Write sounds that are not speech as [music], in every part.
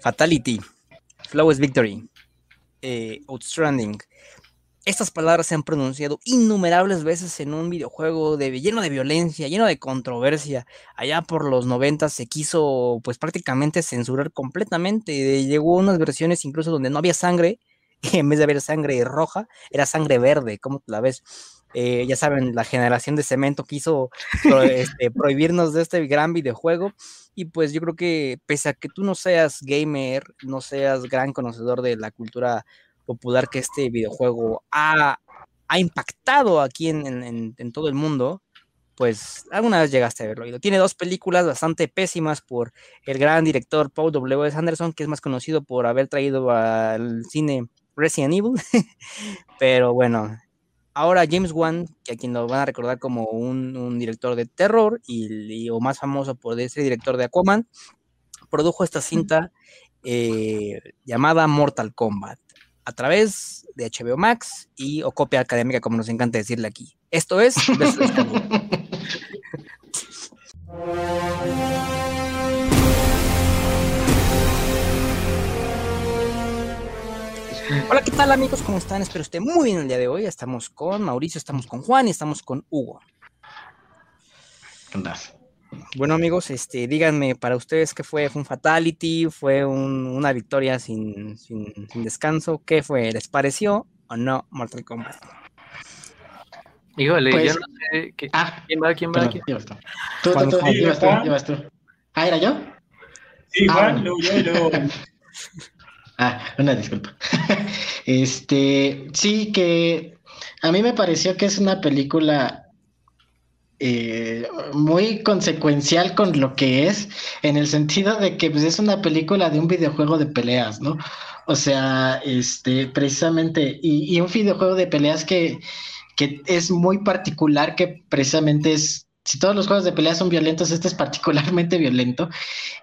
Fatality, Flow is Victory, eh, Outstanding. Estas palabras se han pronunciado innumerables veces en un videojuego de, lleno de violencia, lleno de controversia. Allá por los 90 se quiso pues prácticamente censurar completamente. Llegó unas versiones incluso donde no había sangre, y [laughs] en vez de haber sangre roja, era sangre verde, ¿cómo la ves? Eh, ya saben, la generación de cemento quiso [laughs] este, prohibirnos de este gran videojuego. Y pues yo creo que pese a que tú no seas gamer, no seas gran conocedor de la cultura popular que este videojuego ha, impactado aquí en, todo el mundo, pues alguna vez llegaste a verlo. Tiene dos películas bastante pésimas por el gran director Paul W. Anderson, que es más conocido por haber traído al cine Resident Evil. [laughs] Pero bueno, ahora James Wan, que a quien lo van a recordar como un, director de terror y, o más famoso por ser director de Aquaman, produjo esta cinta eh, llamada Mortal Kombat a través de HBO Max y o copia académica, como nos encanta decirle aquí. Esto es [laughs] Hola, ¿qué tal amigos? ¿Cómo están? Espero estén muy bien el día de hoy. Estamos con Mauricio, estamos con Juan y estamos con Hugo. ¿Qué onda? Bueno amigos, este, díganme para ustedes qué fue, fue un fatality, fue una victoria sin, descanso, ¿qué fue? ¿Les pareció o no Mortal Kombat? Híjole, pues, yo no sé Ah, ¿quién va? ¿Quién va? ¿Quién? Tú, tú, tú, tú, tú. Ah, ¿era yo? Sí, ah, Juan, luego yo y luego... [laughs] Ah, una disculpa. [laughs] este, sí, que a mí me pareció que es una película eh, muy consecuencial con lo que es, en el sentido de que pues, es una película de un videojuego de peleas, ¿no? O sea, este, precisamente, y, y un videojuego de peleas que, que es muy particular, que precisamente es si todos los juegos de pelea son violentos, este es particularmente [laughs] violento.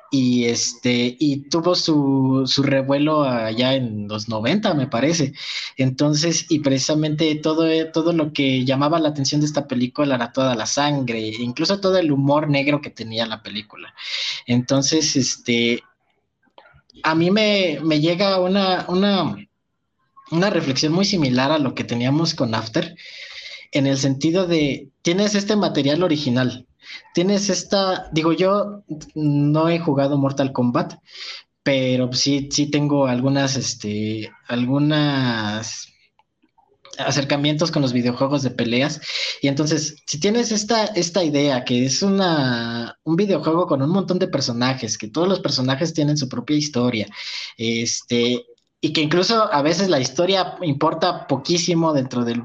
Y este, y tuvo su, su revuelo allá en los 90, me parece. Entonces, y precisamente todo, todo lo que llamaba la atención de esta película era toda la sangre, incluso todo el humor negro que tenía la película. Entonces, este, a mí me, me llega una, una, una reflexión muy similar a lo que teníamos con After en el sentido de, tienes este material original, tienes esta, digo yo, no he jugado Mortal Kombat, pero sí, sí tengo algunas, este, algunas acercamientos con los videojuegos de peleas. Y entonces, si tienes esta, esta idea que es una, un videojuego con un montón de personajes, que todos los personajes tienen su propia historia, este, y que incluso a veces la historia importa poquísimo dentro del,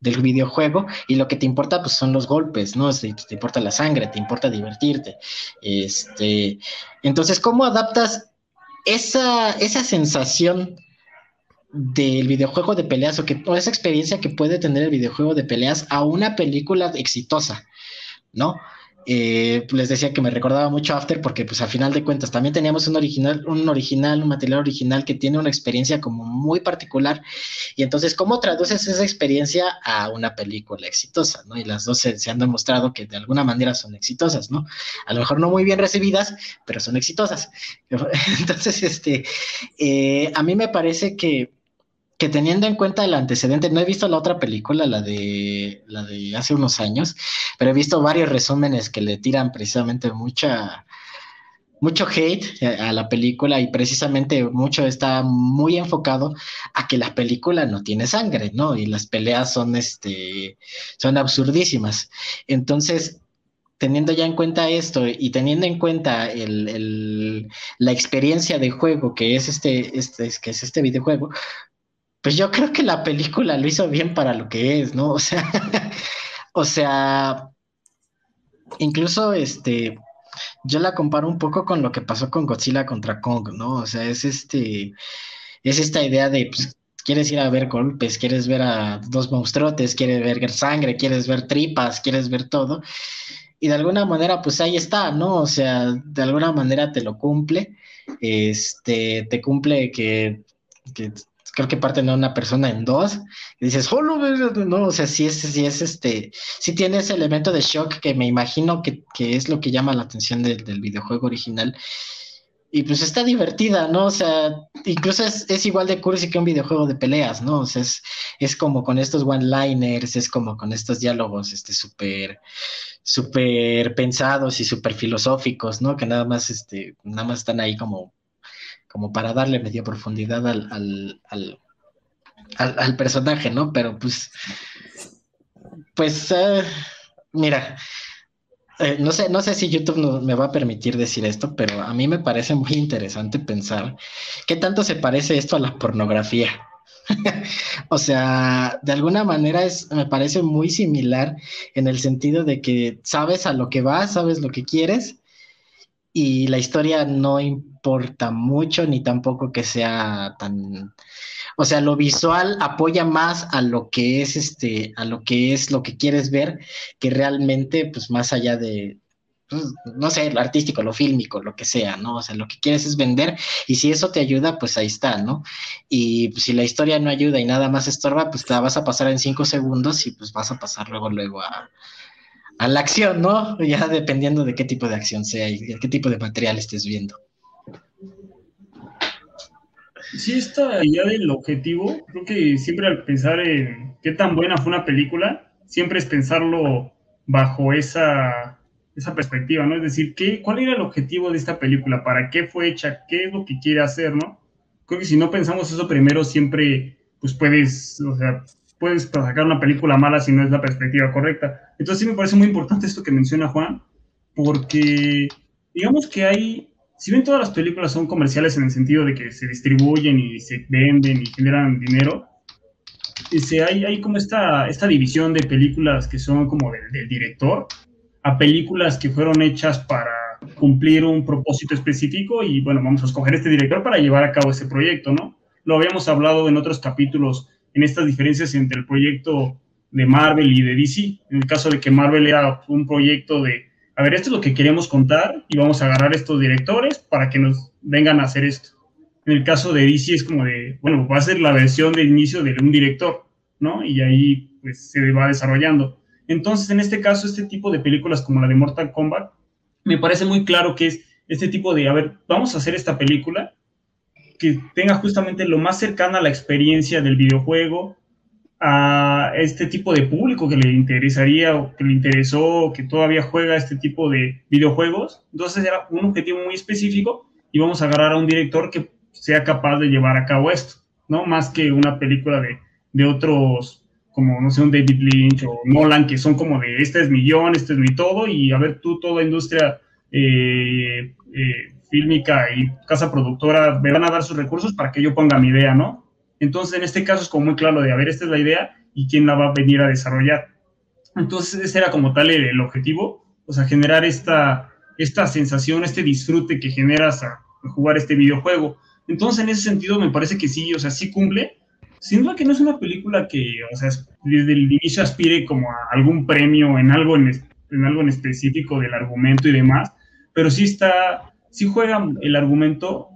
videojuego y lo que te importa pues son los golpes, ¿no? Te, te, importa la sangre, te importa divertirte. Este, entonces, ¿cómo adaptas esa, esa sensación del videojuego de peleas o, que, o esa experiencia que puede tener el videojuego de peleas a una película exitosa, ¿no? Eh, les decía que me recordaba mucho After porque pues a final de cuentas también teníamos un original, un original, un material original que tiene una experiencia como muy particular y entonces cómo traduces esa experiencia a una película exitosa, ¿no? Y las dos se, han demostrado que de alguna manera son exitosas, ¿no? A lo mejor no muy bien recibidas, pero son exitosas. [laughs] Entonces, este, eh, a mí me parece que que teniendo en cuenta el antecedente, no he visto la otra película, la de, la de hace unos años, pero he visto varios resúmenes que le tiran precisamente mucha, mucho hate a la película y precisamente mucho está muy enfocado a que la película no tiene sangre, ¿no? Y las peleas son, este, son absurdísimas. Entonces, teniendo ya en cuenta esto y teniendo en cuenta el, el, la experiencia de juego que es este, este, que es este videojuego, pues yo creo que la película lo hizo bien para lo que es, ¿no? [laughs] O sea, o sea, incluso este, yo la comparo un poco con lo que pasó con Godzilla contra Kong, ¿no? O sea, es este, es esta idea de, pues, quieres ir a ver golpes, quieres ver a dos monstruotes, quieres ver sangre, quieres ver tripas, quieres ver todo. Y de alguna manera, pues ahí está, ¿no? O sea, de alguna manera te lo cumple. Este, te cumple que, que creo que parten a una persona en dos, y dices, oh, no, no, o sea, sí es, sí es este, sí tiene ese elemento de shock que me imagino que, es lo que llama la atención del videojuego original. y pues está divertida, ¿no? O sea, incluso es, igual de cursi que un videojuego de peleas, ¿no? O sea, es, es como con estos one-liners, es como con estos diálogos, este, súper, súper pensados y súper filosóficos, ¿no? Que nada más, este, nada más están ahí como, como para darle media profundidad al, al, al, al, personaje, ¿no? Pero pues, pues, uh, mira, eh, no, sé, no sé si YouTube me va a permitir decir esto, pero a mí me parece muy interesante pensar qué tanto se parece esto a la pornografía. [laughs] o sea, de alguna manera es, me parece muy similar en el sentido de que sabes a lo que vas, sabes lo que quieres y la historia no importa mucho ni tampoco que sea tan o sea, lo visual apoya más a lo que es este, a lo que es lo que quieres ver, que realmente, pues más allá de, pues, no sé, lo artístico, lo fílmico, lo que sea, ¿no? O sea, lo que quieres es vender y si eso te ayuda, pues ahí está, ¿no? Y pues, si la historia no ayuda y nada más estorba, pues la vas a pasar en cinco segundos y pues vas a pasar luego, luego a la acción, ¿no? Ya dependiendo de qué tipo de acción sea y de qué tipo de material estés viendo. Sí, esta idea del objetivo, creo que siempre al pensar en qué tan buena fue una película, siempre es pensarlo bajo esa, esa perspectiva, ¿no? Es decir, ¿qué, ¿cuál era el objetivo de esta película? ¿Para qué fue hecha? ¿Qué es lo que quiere hacer, no? Creo que si no pensamos eso primero, siempre, pues puedes, o sea, puedes sacar una película mala si no es la perspectiva correcta. Entonces sí me parece muy importante esto que menciona Juan, porque digamos que hay si bien todas las películas son comerciales en el sentido de que se distribuyen y se venden y generan dinero, ese, hay, hay como esta, esta división de películas que son como del, director a películas que fueron hechas para cumplir un propósito específico y bueno, vamos a escoger este director para llevar a cabo ese proyecto, ¿no? Lo habíamos hablado en otros capítulos en estas diferencias entre el proyecto de Marvel y de DC. En el caso de que Marvel era un proyecto de a ver, esto es lo que queremos contar y vamos a agarrar estos directores para que nos vengan a hacer esto. En el caso de DC es como de, bueno, va a ser la versión de inicio de un director, ¿no? Y ahí pues se va desarrollando. Entonces, en este caso, este tipo de películas como la de Mortal Kombat, me parece muy claro que es este tipo de, a ver, vamos a hacer esta película que tenga justamente lo más cercana a la experiencia del videojuego, a este tipo de público que le interesaría o que le interesó, que todavía juega este tipo de videojuegos. Entonces era un objetivo muy específico y vamos a agarrar a un director que sea capaz de llevar a cabo esto, ¿no? Más que una película de, de otros, como, no sé, un David Lynch o Nolan, que son como de, este es mi guion, este es mi todo, y a ver, tú, toda industria eh, eh, fílmica y casa productora me van a dar sus recursos para que yo ponga mi idea, ¿no? Entonces, en este caso es como muy claro de, a ver, esta es la idea y quién la va a venir a desarrollar. Entonces, ese era como tal el, objetivo, o sea, generar esta, esta sensación, este disfrute que generas a, jugar este videojuego. Entonces, en ese sentido, me parece que sí, o sea, sí cumple, siendo que no es una película que, o sea, desde el inicio aspire como a algún premio en algo en, en algo en específico del argumento y demás, pero sí está, sí juega el argumento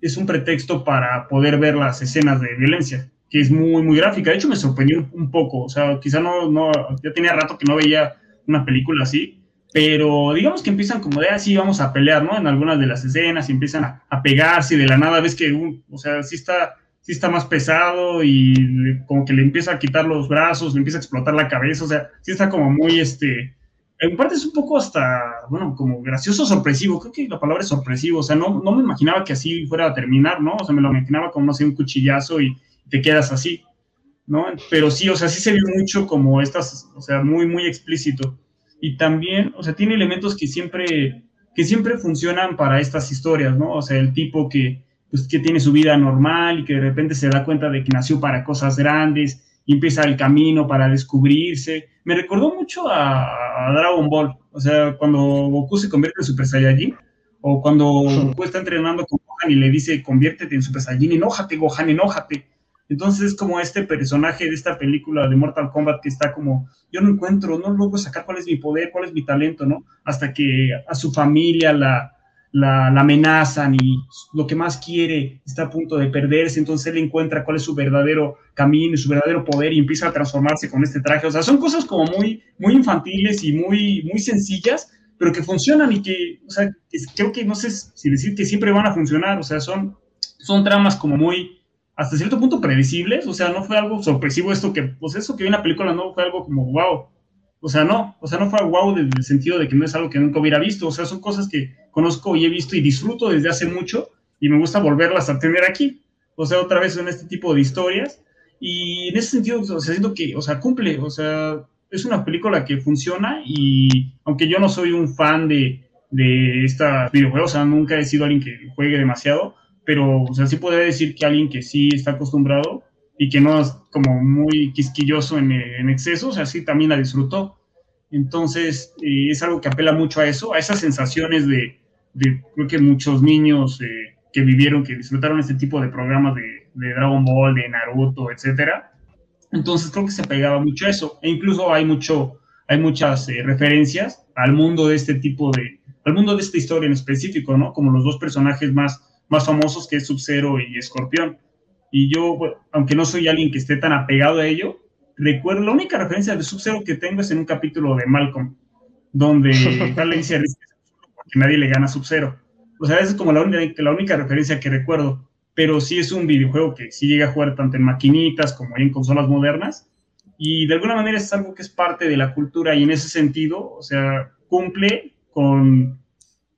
es un pretexto para poder ver las escenas de violencia, que es muy, muy gráfica. De hecho, me sorprendió un poco. O sea, quizá no, no, ya tenía rato que no veía una película así, pero digamos que empiezan como de así, ah, vamos a pelear, ¿no? En algunas de las escenas y empiezan a, pegarse y de la nada ves que, o sea, sí está, sí está más pesado y como que le empieza a quitar los brazos, le empieza a explotar la cabeza, o sea, sí está como muy, este, en parte es un poco hasta, bueno, como gracioso, sorpresivo. Creo que la palabra es sorpresivo. O sea, no, no me imaginaba que así fuera a terminar, ¿no? O sea, me lo imaginaba como, no sé, un cuchillazo y te quedas así, ¿no? Pero sí, o sea, sí se vio mucho como estas, o sea, muy, muy explícito. Y también, o sea, tiene elementos que siempre, que siempre funcionan para estas historias, ¿no? O sea, el tipo que, pues, que tiene su vida normal y que de repente se da cuenta de que nació para cosas grandes y empieza el camino para descubrirse. Me recordó mucho a, Dragon Ball, o sea, cuando Goku se convierte en Super Saiyajin, o cuando Goku está entrenando con Gohan y le dice, conviértete en Super Saiyajin, enójate, Gohan, enójate. Entonces es como este personaje de esta película de Mortal Kombat que está como, yo no encuentro, no logro sacar cuál es mi poder, cuál es mi talento, ¿no? Hasta que a su familia la, la, amenazan y lo que más quiere está a punto de perderse, entonces él encuentra cuál es su verdadero camino y su verdadero poder y empieza a transformarse con este traje. O sea, son cosas como muy, muy infantiles y muy, muy sencillas, pero que funcionan y que, o sea, creo que no sé si decir que siempre van a funcionar, o sea, son, son tramas como muy, hasta cierto punto predecibles, o sea, no fue algo sorpresivo esto que, pues eso que vi en la película no fue algo como wow, o sea, no, o sea, no fue wow desde el sentido de que no es algo que nunca hubiera visto, o sea, son cosas que conozco y he visto y disfruto desde hace mucho y me gusta volverlas a tener aquí, o sea, otra vez en este tipo de historias. Y en ese sentido, o sea, siento que, o sea, cumple, o sea, es una película que funciona y aunque yo no soy un fan de, de esta videojuegos, o sea, nunca he sido alguien que juegue demasiado, pero, o sea, sí podría decir que alguien que sí está acostumbrado y que no es como muy quisquilloso en, en exceso, o sea, sí también la disfrutó. Entonces, eh, es algo que apela mucho a eso, a esas sensaciones de, creo que muchos niños eh, que vivieron, que disfrutaron este tipo de programas de, Dragon Ball, de Naruto, etcétera, entonces creo que se pegaba mucho a eso. E incluso hay, mucho, hay muchas eh, referencias al mundo de este tipo de, al mundo de esta historia en específico, ¿no? Como los dos personajes más, más famosos que es Sub-Zero y Escorpión. Y yo, aunque no soy alguien que esté tan apegado a ello, recuerdo, la única referencia de Sub-Zero que tengo es en un capítulo de Malcolm, donde [laughs] Harley dice porque nadie le gana a Sub-Zero. O sea, esa es como la única, la única referencia que recuerdo pero sí es un videojuego que sí llega a jugar tanto en maquinitas como en consolas modernas y de alguna manera es algo que es parte de la cultura y en ese sentido, o sea, cumple con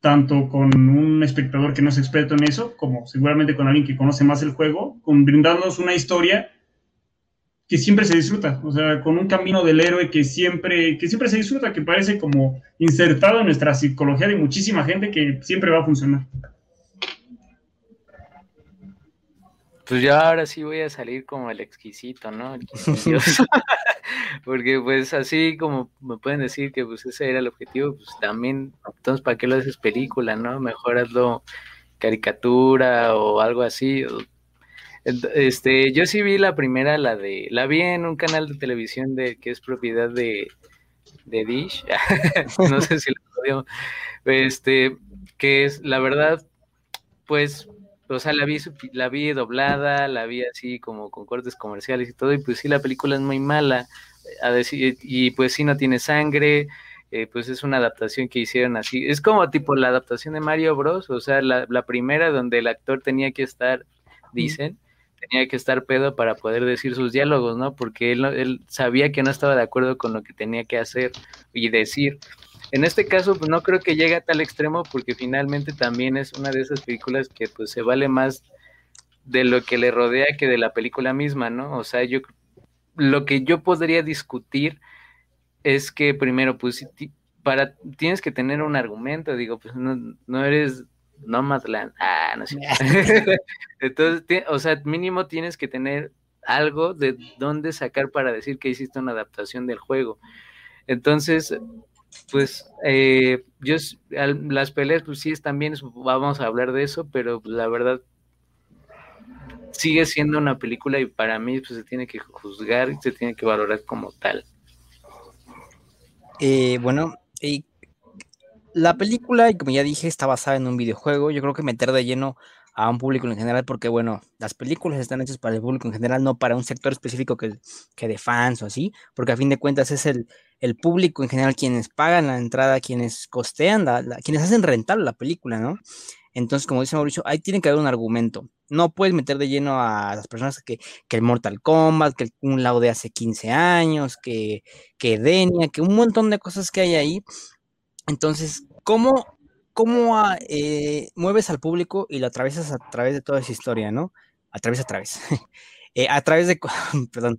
tanto con un espectador que no es experto en eso, como seguramente con alguien que conoce más el juego, con brindándonos una historia que siempre se disfruta, o sea, con un camino del héroe que siempre, que siempre se disfruta, que parece como insertado en nuestra psicología de muchísima gente que siempre va a funcionar. Pues yo ahora sí voy a salir como el exquisito, ¿no? El [laughs] [laughs] Porque pues así como me pueden decir que pues ese era el objetivo, pues también, entonces, ¿para qué lo haces película, no? Mejor hazlo caricatura o algo así. Este, yo sí vi la primera, la de, la vi en un canal de televisión de que es propiedad de, de Dish, [laughs] no sé si lo este, que es, la verdad, pues o sea, la vi, la vi doblada, la vi así como con cortes comerciales y todo, y pues sí, la película es muy mala, a decir, y pues sí no tiene sangre, eh, pues es una adaptación que hicieron así, es como tipo la adaptación de Mario Bros, o sea, la, primera donde el actor tenía que estar, dicen, tenía que estar pedo para poder decir sus diálogos, ¿no? Porque él, él sabía que no estaba de acuerdo con lo que tenía que hacer y decir. En este caso, pues no creo que llegue a tal extremo porque finalmente también es una de esas películas que pues se vale más de lo que le rodea que de la película misma, ¿no? O sea, yo lo que yo podría discutir es que primero, pues para tienes que tener un argumento, digo, pues no, no eres Nomadland, ah, no sé. [laughs] [laughs] Entonces, o sea, mínimo tienes que tener algo de dónde sacar para decir que hiciste una adaptación del juego. Entonces, pues eh, yo las peleas pues sí también vamos a hablar de eso pero la verdad sigue siendo una película y para mí pues se tiene que juzgar y se tiene que valorar como tal. Eh, bueno la película como ya dije está basada en un videojuego. Yo creo que meter de lleno a un público en general, porque bueno, las películas están hechas para el público en general, no para un sector específico que, que de fans o así, porque a fin de cuentas es el, el público en general quienes pagan la entrada, quienes costean, la, quienes hacen rentar la película, ¿no? Entonces, como dice Mauricio, ahí tiene que haber un argumento. No puedes meter de lleno a las personas que, que el Mortal Kombat, que un lado de hace 15 años, que, que Denia, que un montón de cosas que hay ahí. Entonces, ¿cómo cómo eh, mueves al público y lo atraviesas a través de toda esa historia, ¿no? A través, a través. [laughs] Eh, a través de, [laughs] perdón,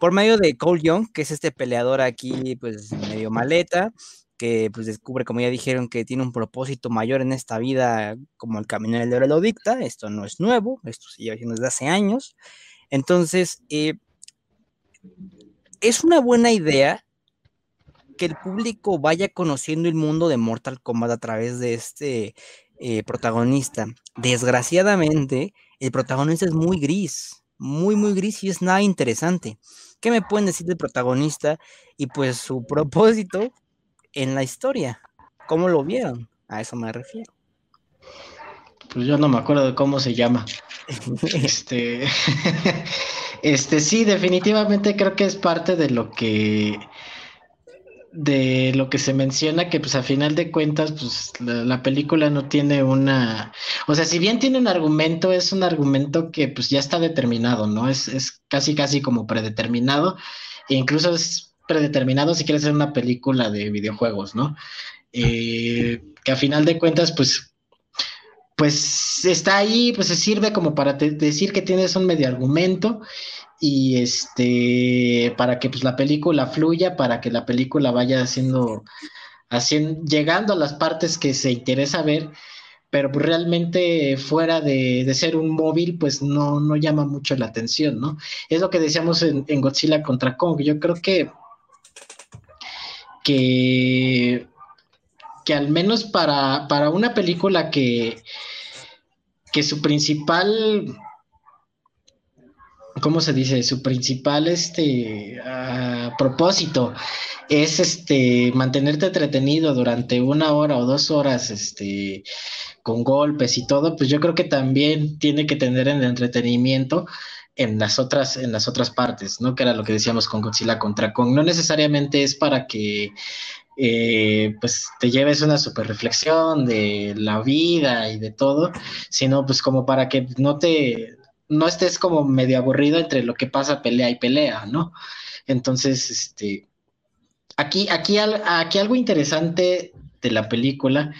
por medio de Cole Young, que es este peleador aquí, pues medio maleta, que pues descubre, como ya dijeron, que tiene un propósito mayor en esta vida, como el camino del héroe lo dicta. Esto no es nuevo, esto se lleva haciendo desde hace años. Entonces, eh, es una buena idea que el público vaya conociendo el mundo de Mortal Kombat a través de este eh, protagonista. Desgraciadamente, el protagonista es muy gris, muy, muy gris y es nada interesante. ¿Qué me pueden decir del protagonista y pues su propósito en la historia? ¿Cómo lo vieron? A eso me refiero. Pues yo no me acuerdo de cómo se llama. [laughs] este, [laughs] este sí, definitivamente creo que es parte de lo que de lo que se menciona, que pues a final de cuentas, pues la, película no tiene una, o sea, si bien tiene un argumento, es un argumento que pues ya está determinado, ¿no? Es, es casi, casi como predeterminado, e incluso es predeterminado si quieres hacer una película de videojuegos, ¿no? Eh, que a final de cuentas, pues, pues está ahí, pues se sirve como para decir que tienes un medio argumento y este para que pues la película fluya, para que la película vaya haciendo, haciendo llegando a las partes que se interesa ver, pero pues realmente fuera de, ser un móvil, pues no, no llama mucho la atención, ¿no? Es lo que decíamos en, Godzilla contra Kong. Yo creo que, que, que al menos para, para una película que, que su principal ¿cómo se dice? Su principal este, ah, propósito es este, mantenerte entretenido durante una hora o dos horas este, con golpes y todo, pues yo creo que también tiene que tener el entretenimiento en las otras, en las otras partes, ¿no? Que era lo que decíamos con Godzilla contra Kong. No necesariamente es para que eh, pues te lleves una super reflexión de la vida y de todo, sino pues como para que no te, no estés como medio aburrido entre lo que pasa pelea y pelea, ¿no? Entonces, este, aquí, aquí, aquí algo interesante de la película,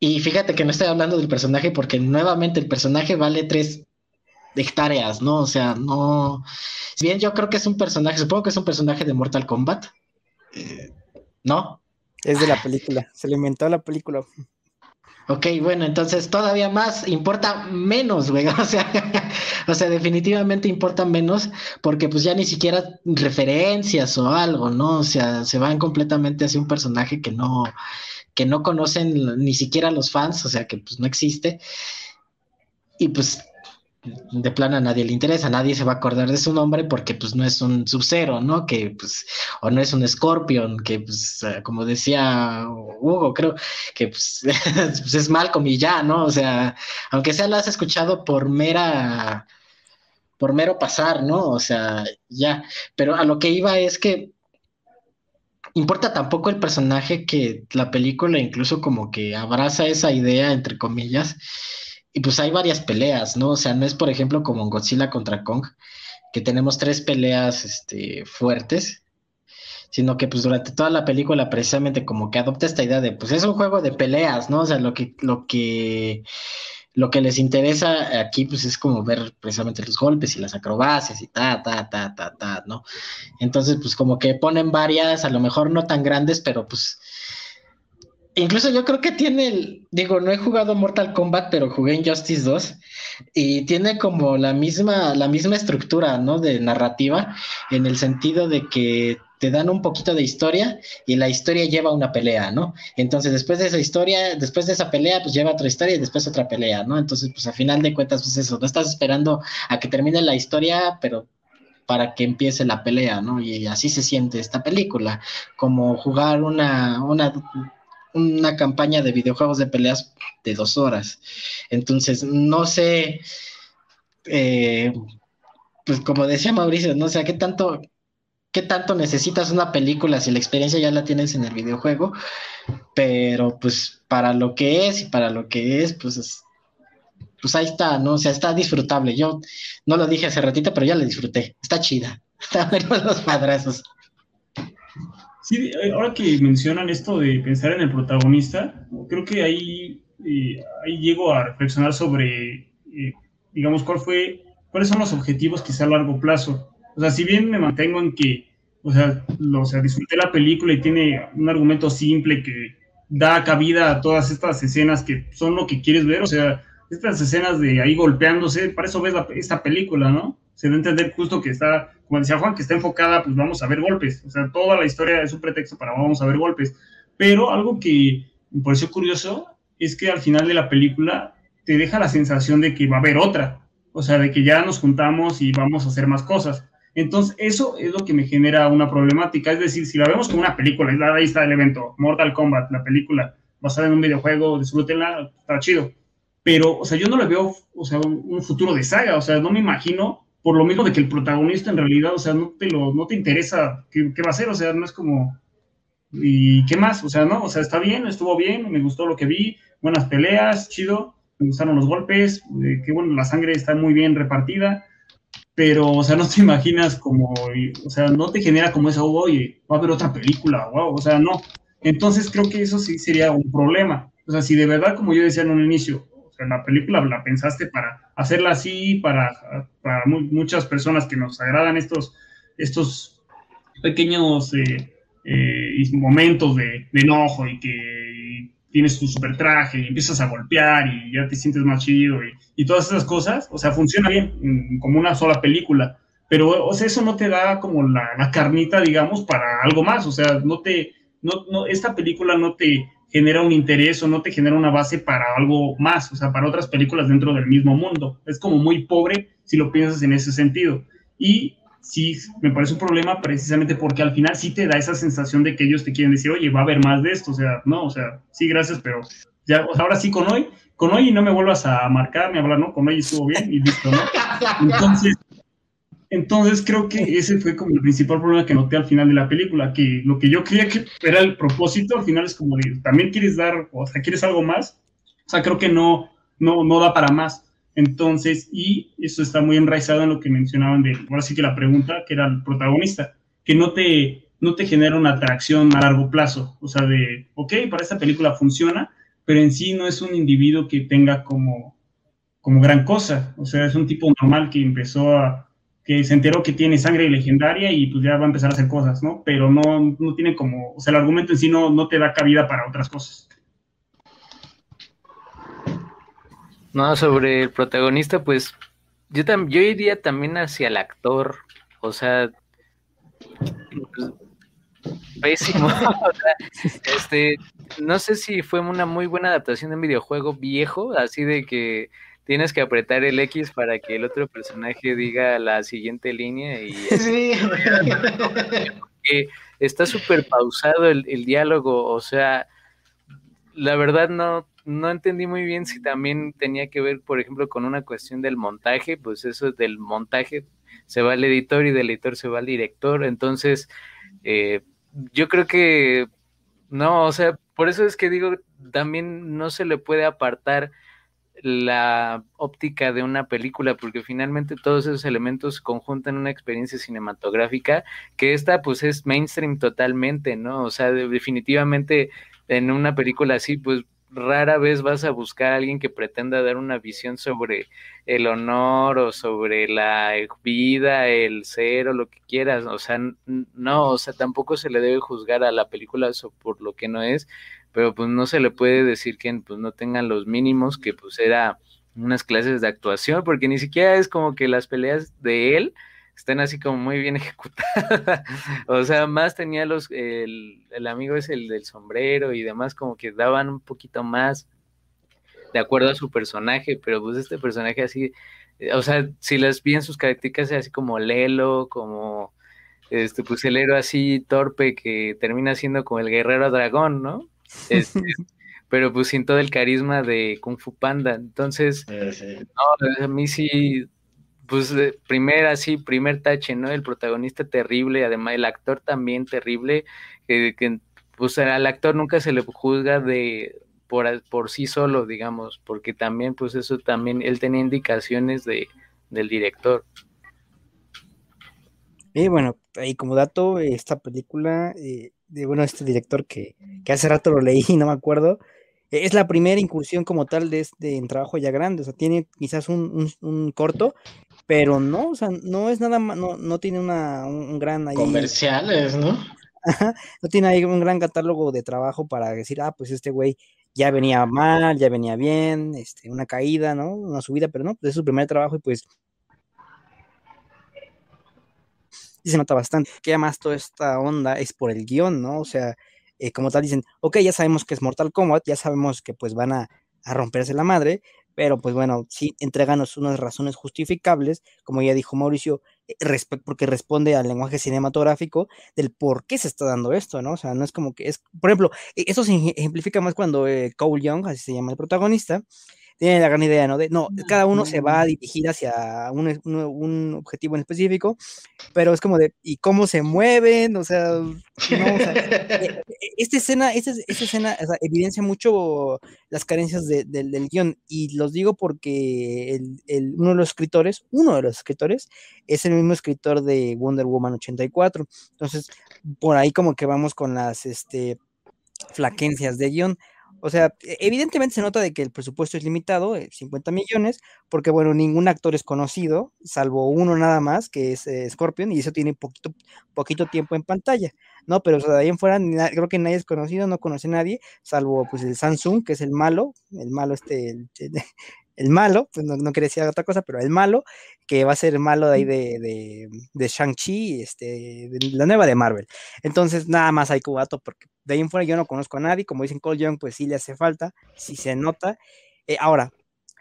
y fíjate que no estoy hablando del personaje porque nuevamente el personaje vale tres hectáreas, ¿no? O sea, no, si bien yo creo que es un personaje, supongo que es un personaje de Mortal Kombat, eh, ¿no? Es de la película, se le inventó la película. Ok, bueno, entonces todavía más importa menos, güey. [laughs] O sea, o sea, definitivamente importa menos porque pues ya ni siquiera referencias o algo, ¿no? O sea, se van completamente hacia un personaje que no, que no conocen ni siquiera los fans, o sea, que pues no existe. Y pues de plano a nadie le interesa, nadie se va a acordar de su nombre porque pues no es un sub ¿no? Que pues, o no es un Scorpion, que pues, eh, como decía Hugo, creo que pues, [laughs] pues, es Malcolm y ya, ¿no? O sea, aunque sea lo has escuchado por mera, por mero pasar, ¿no? O sea, ya, pero a lo que iba es que importa tampoco el personaje que la película incluso como que abraza esa idea, entre comillas, y pues hay varias peleas, ¿no? O sea, no es por ejemplo como en Godzilla contra Kong, que tenemos tres peleas este, fuertes, sino que pues durante toda la película precisamente como que adopta esta idea de pues es un juego de peleas, ¿no? O sea, lo que, lo que, lo que les interesa aquí pues es como ver precisamente los golpes y las acrobacias y ta, ta, ta, ta, ta, ¿no? Entonces pues como que ponen varias, a lo mejor no tan grandes, pero pues Incluso yo creo que tiene el, digo, no he jugado Mortal Kombat, pero jugué en Justice 2 y tiene como la misma, la misma estructura, ¿no? De narrativa, en el sentido de que te dan un poquito de historia y la historia lleva una pelea, ¿no? Entonces, después de esa historia, después de esa pelea, pues lleva otra historia y después otra pelea, ¿no? Entonces, pues a final de cuentas, pues eso, no estás esperando a que termine la historia, pero para que empiece la pelea, ¿no? Y así se siente esta película, como jugar una, una una campaña de videojuegos de peleas de dos horas. Entonces, no sé, eh, pues como decía Mauricio, no sé, ¿qué tanto, qué tanto necesitas una película si la experiencia ya la tienes en el videojuego? Pero pues para lo que es y para lo que es, pues pues ahí está, ¿no? O sea, está disfrutable. Yo no lo dije hace ratito, pero ya la disfruté. Está chida. [laughs] Está bueno los madrazos. Sí, eh, ahora que mencionan esto de pensar en el protagonista, creo que ahí, eh, ahí llego a reflexionar sobre, eh, digamos, cuál fue, cuáles son los objetivos quizá a largo plazo. O sea, si bien me mantengo en que, o sea, o sea, disfruté la película y tiene un argumento simple que da cabida a todas estas escenas que son lo que quieres ver, o sea, estas escenas de ahí golpeándose, para eso ves esta película, ¿no? Se debe entender justo que está como decía Juan, que está enfocada, pues vamos a ver golpes. O sea, toda la historia es un pretexto para vamos a ver golpes. Pero algo que me pareció curioso es que al final de la película te deja la sensación de que va a haber otra. O sea, de que ya nos juntamos y vamos a hacer más cosas. Entonces, eso es lo que me genera una problemática. Es decir, si la vemos como una película, ahí está el evento, Mortal Kombat, la película basada en un videojuego, disfrútenla, está chido. Pero, o sea, yo no le veo, o sea, un futuro de saga. O sea, no me imagino por lo mismo de que el protagonista en realidad, o sea, no te, lo, no te interesa qué, va a hacer, o sea, no es como, ¿Y qué más? O sea, no, o sea, está bien, estuvo bien, me gustó lo que vi, buenas peleas, chido, me gustaron los golpes, eh, que bueno, la sangre está muy bien repartida, pero, o sea, no te [laughs] imaginas como, o sea, no te genera como eso, oye, va a haber otra película, wow, o sea, no. Entonces creo que eso sí sería un problema. O sea, si de verdad, como yo decía en un inicio, sea, la película la pensaste para hacerla así, para, para muchas personas que nos agradan estos, estos pequeños eh, eh, momentos de, enojo y que tienes tu super traje y empiezas a golpear y ya te sientes más chido y, todas esas cosas, o sea, funciona bien mm, como una sola película, pero o sea, eso no te da como la, la carnita, digamos, para algo más, o sea, no te, no, no, esta película no te genera un interés o no te genera una base para algo más, o sea, para otras películas dentro del mismo mundo. Es como muy pobre si lo piensas en ese sentido. Y sí, me parece un problema precisamente porque al final sí te da esa sensación de que ellos te quieren decir, oye, va a haber más de esto, o sea, no, o sea, sí, gracias, pero ya, ahora sí con hoy, con hoy no me vuelvas a marcar ni hablar, ¿no? Con hoy estuvo bien y listo, ¿no? [laughs] Entonces, entonces creo que ese fue como el principal problema que noté al final de la película, que lo que yo creía que era el propósito, al final es como, también quieres dar, o sea, quieres algo más, o sea, creo que no, no, no da para más. Entonces, y eso está muy enraizado en lo que mencionaban de, ahora sí que la pregunta, que era el protagonista, que no te, no te genera una atracción a largo plazo, o sea, de, ok, para esta película funciona, pero en sí no es un individuo que tenga como, como gran cosa, o sea, es un tipo normal que empezó a que se enteró que tiene sangre legendaria y pues ya va a empezar a hacer cosas, ¿no? Pero no, no tiene como, o sea, el argumento en sí no, no te da cabida para otras cosas. No, sobre el protagonista, pues yo, yo iría también hacia el actor, o sea, pues, pésimo. [laughs] este, no sé si fue una muy buena adaptación de un videojuego viejo, así de que tienes que apretar el X para que el otro personaje diga la siguiente línea y [laughs] sí. está súper pausado el, diálogo, o sea, la verdad no, no entendí muy bien si también tenía que ver, por ejemplo, con una cuestión del montaje, pues eso del montaje se va al editor y del editor se va al director, entonces eh, yo creo que no, o sea, por eso es que digo, también no se le puede apartar la óptica de una película, porque finalmente todos esos elementos conjuntan una experiencia cinematográfica que esta pues es mainstream totalmente, ¿no? O sea, definitivamente en una película así, pues rara vez vas a buscar a alguien que pretenda dar una visión sobre el honor o sobre la vida, el ser o lo que quieras, o sea, no, o sea, tampoco se le debe juzgar a la película por lo que no es, pero pues no se le puede decir que pues no tengan los mínimos que pues era unas clases de actuación, porque ni siquiera es como que las peleas de él están así como muy bien [laughs] ejecutadas. o sea, más tenía los, el, el amigo es el del sombrero y demás, como que daban un poquito más de acuerdo a su personaje, pero pues este personaje así, o sea, si las vi en sus características así como Lelo, como este, pues el héroe así torpe que termina siendo como el guerrero dragón, ¿no? Este, [laughs] [laughs] pero pues sin todo el carisma de Kung Fu Panda. Entonces, a mí sí, pues primer así, primer tache, ¿no? El protagonista terrible, además el actor también terrible, que pues al actor nunca se le juzga de por, por sí solo, digamos, porque también, pues eso también, él tenía indicaciones de, del director. Y bueno, ahí como dato, esta película eh, de bueno, este director que, hace rato lo leí y no me acuerdo, es la primera incursión como tal de este en trabajo ya grande, o sea, tiene quizás un, corto, pero no, o sea, no es nada más, no, no tiene una, un, gran... Comerciales, ¿no? no tiene ahí un gran catálogo de trabajo para decir, ah, pues este güey ya venía mal, ya venía bien, este, una caída, ¿no? Una subida, pero no, pues es su primer trabajo y pues y se nota bastante. Que además toda esta onda es por el guion, ¿no? O sea, eh, como tal dicen, ok, ya sabemos que es Mortal Kombat, ya sabemos que pues van a, romperse la madre, pero pues bueno, sí, entreganos unas razones justificables, como ya dijo Mauricio, eh, porque responde al lenguaje cinematográfico del por qué se está dando esto, ¿no? O sea, no es como que es, por ejemplo, e, eso se ejemplifica más cuando eh, Cole Young, así se llama el protagonista, tiene la gran idea, ¿no? De, no, cada uno se va a dirigir hacia un, un, objetivo en específico, pero es como de, ¿y cómo se mueven? O sea, no, o sea eh, [laughs] esta escena, esta, esta escena evidencia mucho las carencias de, del guion, y los digo porque el, el, uno de los escritores, uno de los escritores, es el mismo escritor de Wonder Woman 84, entonces, por ahí como que vamos con las, este, flaquencias de guion. O sea, e, evidentemente se nota de que el presupuesto es limitado, 50 eh, millones, porque bueno, ningún actor es conocido, salvo uno nada más, que es eh, Scorpion, y eso tiene poquito, poquito tiempo en pantalla, ¿no? Pero de ahí en fuera creo que nadie es conocido, no conoce a nadie, salvo pues el Samsung, que es el malo, el malo este, el [laughs] malo, pues no, no quería decir otra cosa, pero el malo, que va a ser el malo de ahí de, de, Shang-Chi, este, de la nueva de Marvel. Entonces, nada más hay cubato, porque de ahí en fuera yo no conozco a nadie, como dicen Cole Young, pues sí le hace falta, sí se nota. Eh, ahora,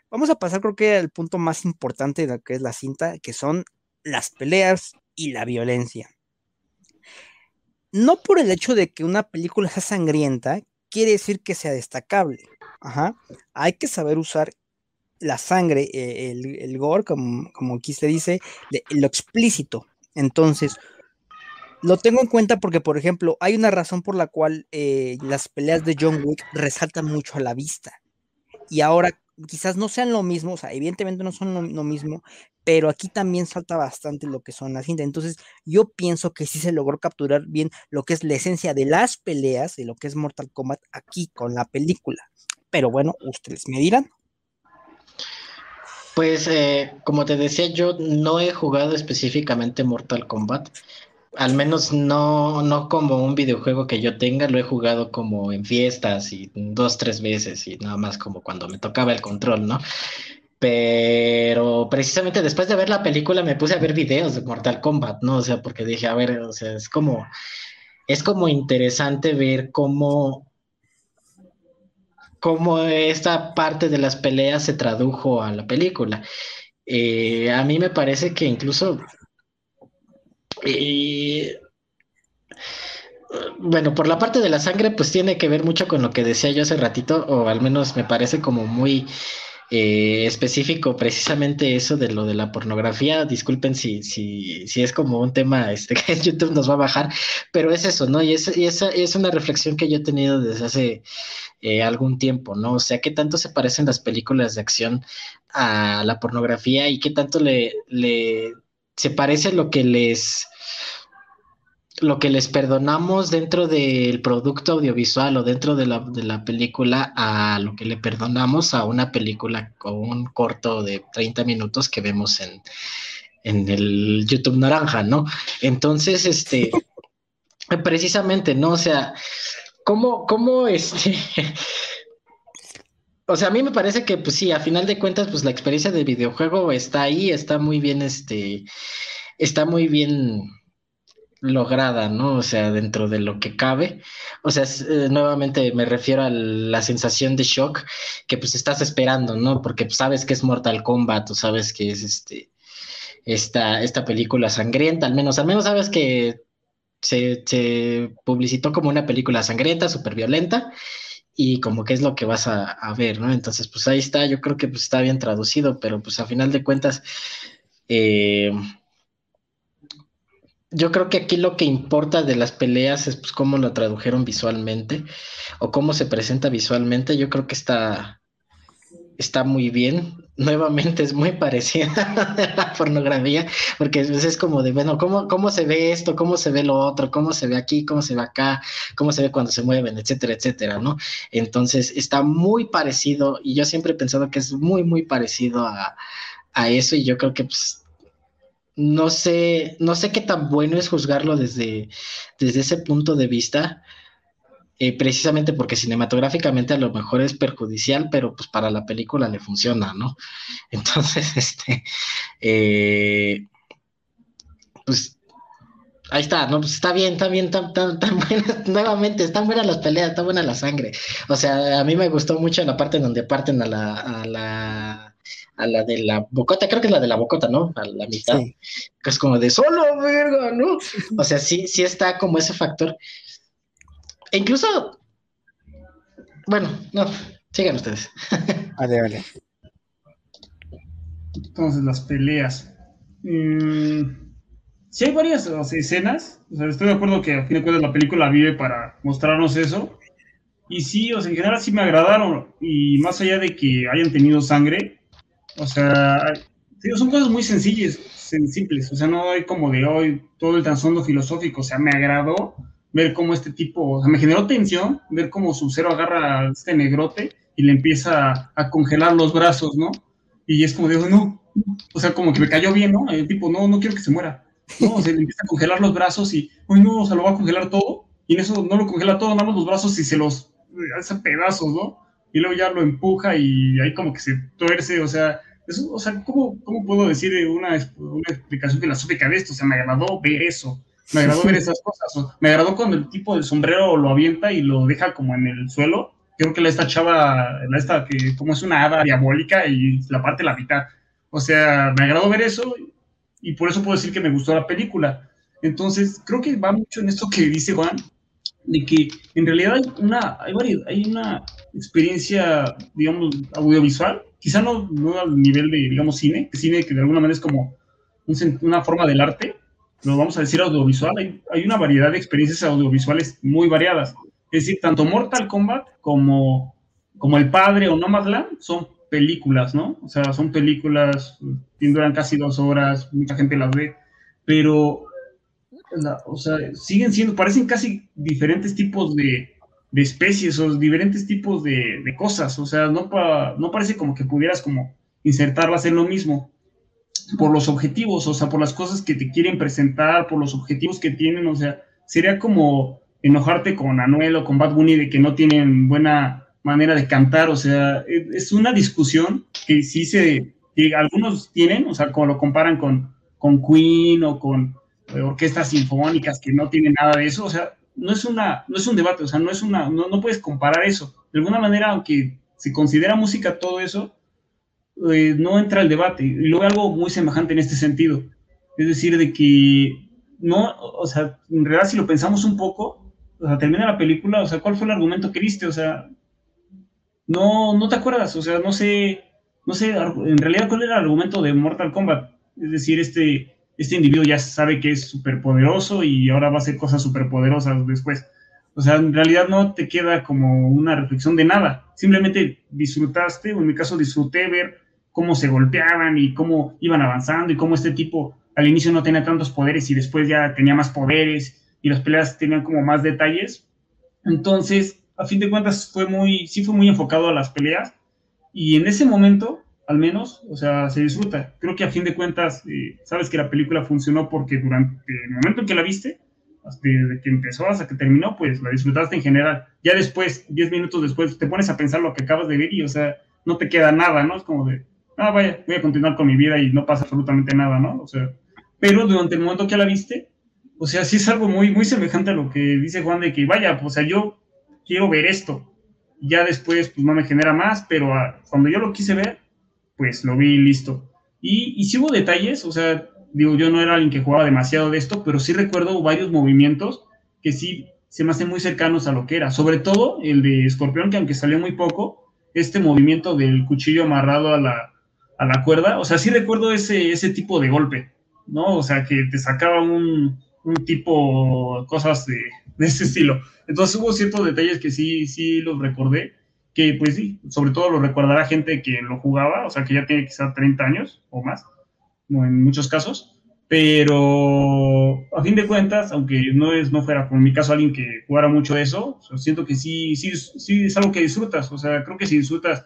vamos a pasar creo que al punto más importante de lo que es la cinta, que son las peleas y la violencia. No por el hecho de que una película sea sangrienta, quiere decir que sea destacable. Ajá. Hay que saber usar la sangre, eh, el, gore, como, como aquí se dice, lo explícito. Entonces, lo tengo en cuenta porque, por ejemplo, hay una razón por la cual eh, las peleas de John Wick resaltan mucho a la vista. Y ahora quizás no sean lo mismo, o sea, evidentemente no son lo, mismo, pero aquí también salta bastante lo que son las cintas. Entonces, yo pienso que sí se logró capturar bien lo que es la esencia de las peleas, de lo que es Mortal Kombat aquí con la película. Pero bueno, ustedes me dirán. Pues eh, como te decía, yo no he jugado específicamente Mortal Kombat. Al menos no, no como un videojuego que yo tenga, lo he jugado como en fiestas y dos, tres veces y nada más como cuando me tocaba el control, ¿no? Pero precisamente después de ver la película me puse a ver videos de Mortal Kombat, ¿no? O sea, porque dije, a ver, o sea, es como, es como interesante ver cómo cómo esta parte de las peleas se tradujo a la película. Eh, a mí me parece que incluso... Eh, bueno, por la parte de la sangre, pues tiene que ver mucho con lo que decía yo hace ratito, o al menos me parece como muy eh, específico precisamente eso de lo de la pornografía. Disculpen si, si, si es como un tema este, [laughs] que YouTube nos va a bajar, pero es eso, ¿no? Y, es, y esa es una reflexión que yo he tenido desde hace eh, algún tiempo, ¿no? O sea, qué tanto se parecen las películas de acción a la pornografía y qué tanto le, le se parece lo que les lo que les perdonamos dentro del producto audiovisual o dentro de la, de la, película a lo que le perdonamos a una película con un corto de 30 minutos que vemos en, en el YouTube naranja, ¿no? Entonces, este, [laughs] precisamente, ¿no? O sea, ¿Cómo, cómo este... [laughs] o sea, a mí me parece que, pues sí, a final de cuentas, pues la experiencia de videojuego está ahí, está muy bien, este, está muy bien lograda, ¿no? O sea, dentro de lo que cabe. O sea, eh, nuevamente me refiero a la sensación de shock que pues estás esperando, ¿no? Porque pues, sabes que es Mortal Kombat, tú sabes que es este, esta, esta película sangrienta, al menos, al menos sabes que se, publicitó como una película sangrienta, súper violenta, y como que es lo que vas a, ver, ¿no? Entonces, pues ahí está, yo creo que pues, está bien traducido, pero pues a final de cuentas, eh, yo creo que aquí lo que importa de las peleas es pues cómo lo tradujeron visualmente o cómo se presenta visualmente. Yo creo que está, está muy bien. [laughs] Nuevamente es muy parecida [laughs] a la pornografía, porque es como de, bueno, ¿cómo, ¿cómo se ve esto? ¿Cómo se ve lo otro? ¿Cómo se ve aquí? ¿Cómo se ve acá? ¿Cómo se ve cuando se mueven? Etcétera, etcétera, ¿no? Entonces está muy parecido y yo siempre he pensado que es muy, muy parecido a, a eso y yo creo que pues no sé, no sé qué tan bueno es juzgarlo desde, desde ese punto de vista, eh, precisamente porque cinematográficamente a lo mejor es perjudicial, pero pues para la película le funciona, ¿no? [laughs] Entonces, [laughs] este, eh, pues ahí está, ¿no? Pues está bien, está bien, tan, tan, tan [laughs] nuevamente, están buenas las peleas, está buena la sangre. O sea, a mí me gustó mucho la parte donde parten a la, a la de la bocota, creo que es la de la bocota, ¿no? A la mitad. Que es como de solo, verga, ¿no? O sea, sí, sí está como ese factor e incluso, bueno, no, sigan ustedes. [laughs] Vale, vale. Entonces, las peleas. Mm, sí hay varias escenas. O sea, estoy de acuerdo que a fin de cuentas la película vive para mostrarnos eso. Y sí, o sea, en general sí me agradaron. Y más allá de que hayan tenido sangre, o sea, son cosas muy sencillas, simples. O sea, no hay como de hoy todo el trasfondo filosófico. O sea, me agradó ver cómo este tipo, o sea, me generó tensión ver cómo su cero agarra a este negrote y le empieza a congelar los brazos, ¿no? Y es como digo, no, o sea, como que me cayó bien, ¿no? El tipo, no, no quiero que se muera. No, o sea, le empieza a congelar los brazos y, uy, no, o sea, lo va a congelar todo. Y en eso no lo congela todo, nada más los brazos y se los hace pedazos, ¿no? Y luego ya lo empuja y ahí como que se tuerce, o sea, eso, o sea, ¿cómo, ¿cómo, puedo decir una, una explicación filosófica de esto? O sea, me agradó ver eso, me agradó ver esas cosas, me agradó cuando el tipo del sombrero lo avienta y lo deja como en el suelo, creo que la esta chava, la esta que como es una hada diabólica y la parte la mitad, o sea, me agradó ver eso y por eso puedo decir que me gustó la película. Entonces, creo que va mucho en esto que dice Juan, de que en realidad hay una, hay varias, hay una experiencia, digamos, audiovisual, quizá no, no al nivel de, digamos, cine, cine que de alguna manera es como una forma del arte, lo vamos a decir audiovisual, hay, hay, una variedad de experiencias audiovisuales muy variadas. Es decir, tanto Mortal Kombat como, como El Padre o Nomadland son películas, ¿no? O sea, son películas, duran casi dos horas, mucha gente las ve, pero o sea, siguen siendo, parecen casi diferentes tipos de, de especies o diferentes tipos de, cosas, o sea, no, pa, no parece como que pudieras como insertarlas en lo mismo. Por los objetivos, o sea, por las cosas que te quieren presentar, por los objetivos que tienen, o sea, sería como enojarte con Anuel o con Bad Bunny de que no tienen buena manera de cantar, o sea, es una discusión que sí se, que algunos tienen, o sea, como lo comparan con, con Queen o con orquestas sinfónicas que no tienen nada de eso, o sea, no es, una, no es un debate, o sea, no es una, no, no puedes comparar eso. De alguna manera, aunque se considera música todo eso, eh, no entra el debate. Y luego algo muy semejante en este sentido. Es decir, de que no, o sea, en realidad si lo pensamos un poco, o sea, termina la película, o sea, ¿cuál fue el argumento que viste? O sea, no, no te acuerdas, o sea, no sé, no sé, en realidad cuál era el argumento de Mortal Kombat. Es decir, este, este individuo ya sabe que es súper poderoso y ahora va a hacer cosas súper poderosas después. O sea, en realidad no te queda como una reflexión de nada. Simplemente disfrutaste, o en mi caso disfruté ver cómo se golpeaban y cómo iban avanzando y cómo este tipo al inicio no tenía tantos poderes y después ya tenía más poderes y las peleas tenían como más detalles. Entonces, a fin de cuentas, fue muy, sí fue muy enfocado a las peleas y en ese momento al menos, o sea, se disfruta. Creo que a fin de cuentas, eh, sabes que la película funcionó porque durante el momento en que la viste, desde que empezó hasta que terminó, pues la disfrutaste en general. Ya después, 10 minutos después, te pones a pensar lo que acabas de ver y, o sea, no te queda nada, ¿no? Es como de, ah, vaya, voy a continuar con mi vida y no pasa absolutamente nada, ¿no? O sea, pero durante el momento que la viste, o sea, sí es algo muy, muy semejante a lo que dice Juan de que, vaya, o sea, yo quiero ver esto. Ya después, pues no me genera más, pero cuando yo lo quise ver, pues lo vi listo. Y, y sí hubo detalles, o sea, digo, yo no era alguien que jugaba demasiado de esto, pero sí recuerdo varios movimientos que sí se me hacen muy cercanos a lo que era. Sobre todo el de Escorpión, que aunque salió muy poco, este movimiento del cuchillo amarrado a la, a la cuerda, o sea, sí recuerdo ese, ese tipo de golpe, ¿no? O sea, que te sacaba un, un tipo, cosas de, de ese estilo. Entonces hubo ciertos detalles que sí, sí los recordé que pues sí, sobre todo lo recordará gente que lo jugaba, o sea, que ya tiene quizá 30 años o más, no en muchos casos, pero a fin de cuentas, aunque no, es, no fuera en mi caso alguien que jugara mucho eso, siento que sí, sí, sí es algo que disfrutas, o sea, creo que si disfrutas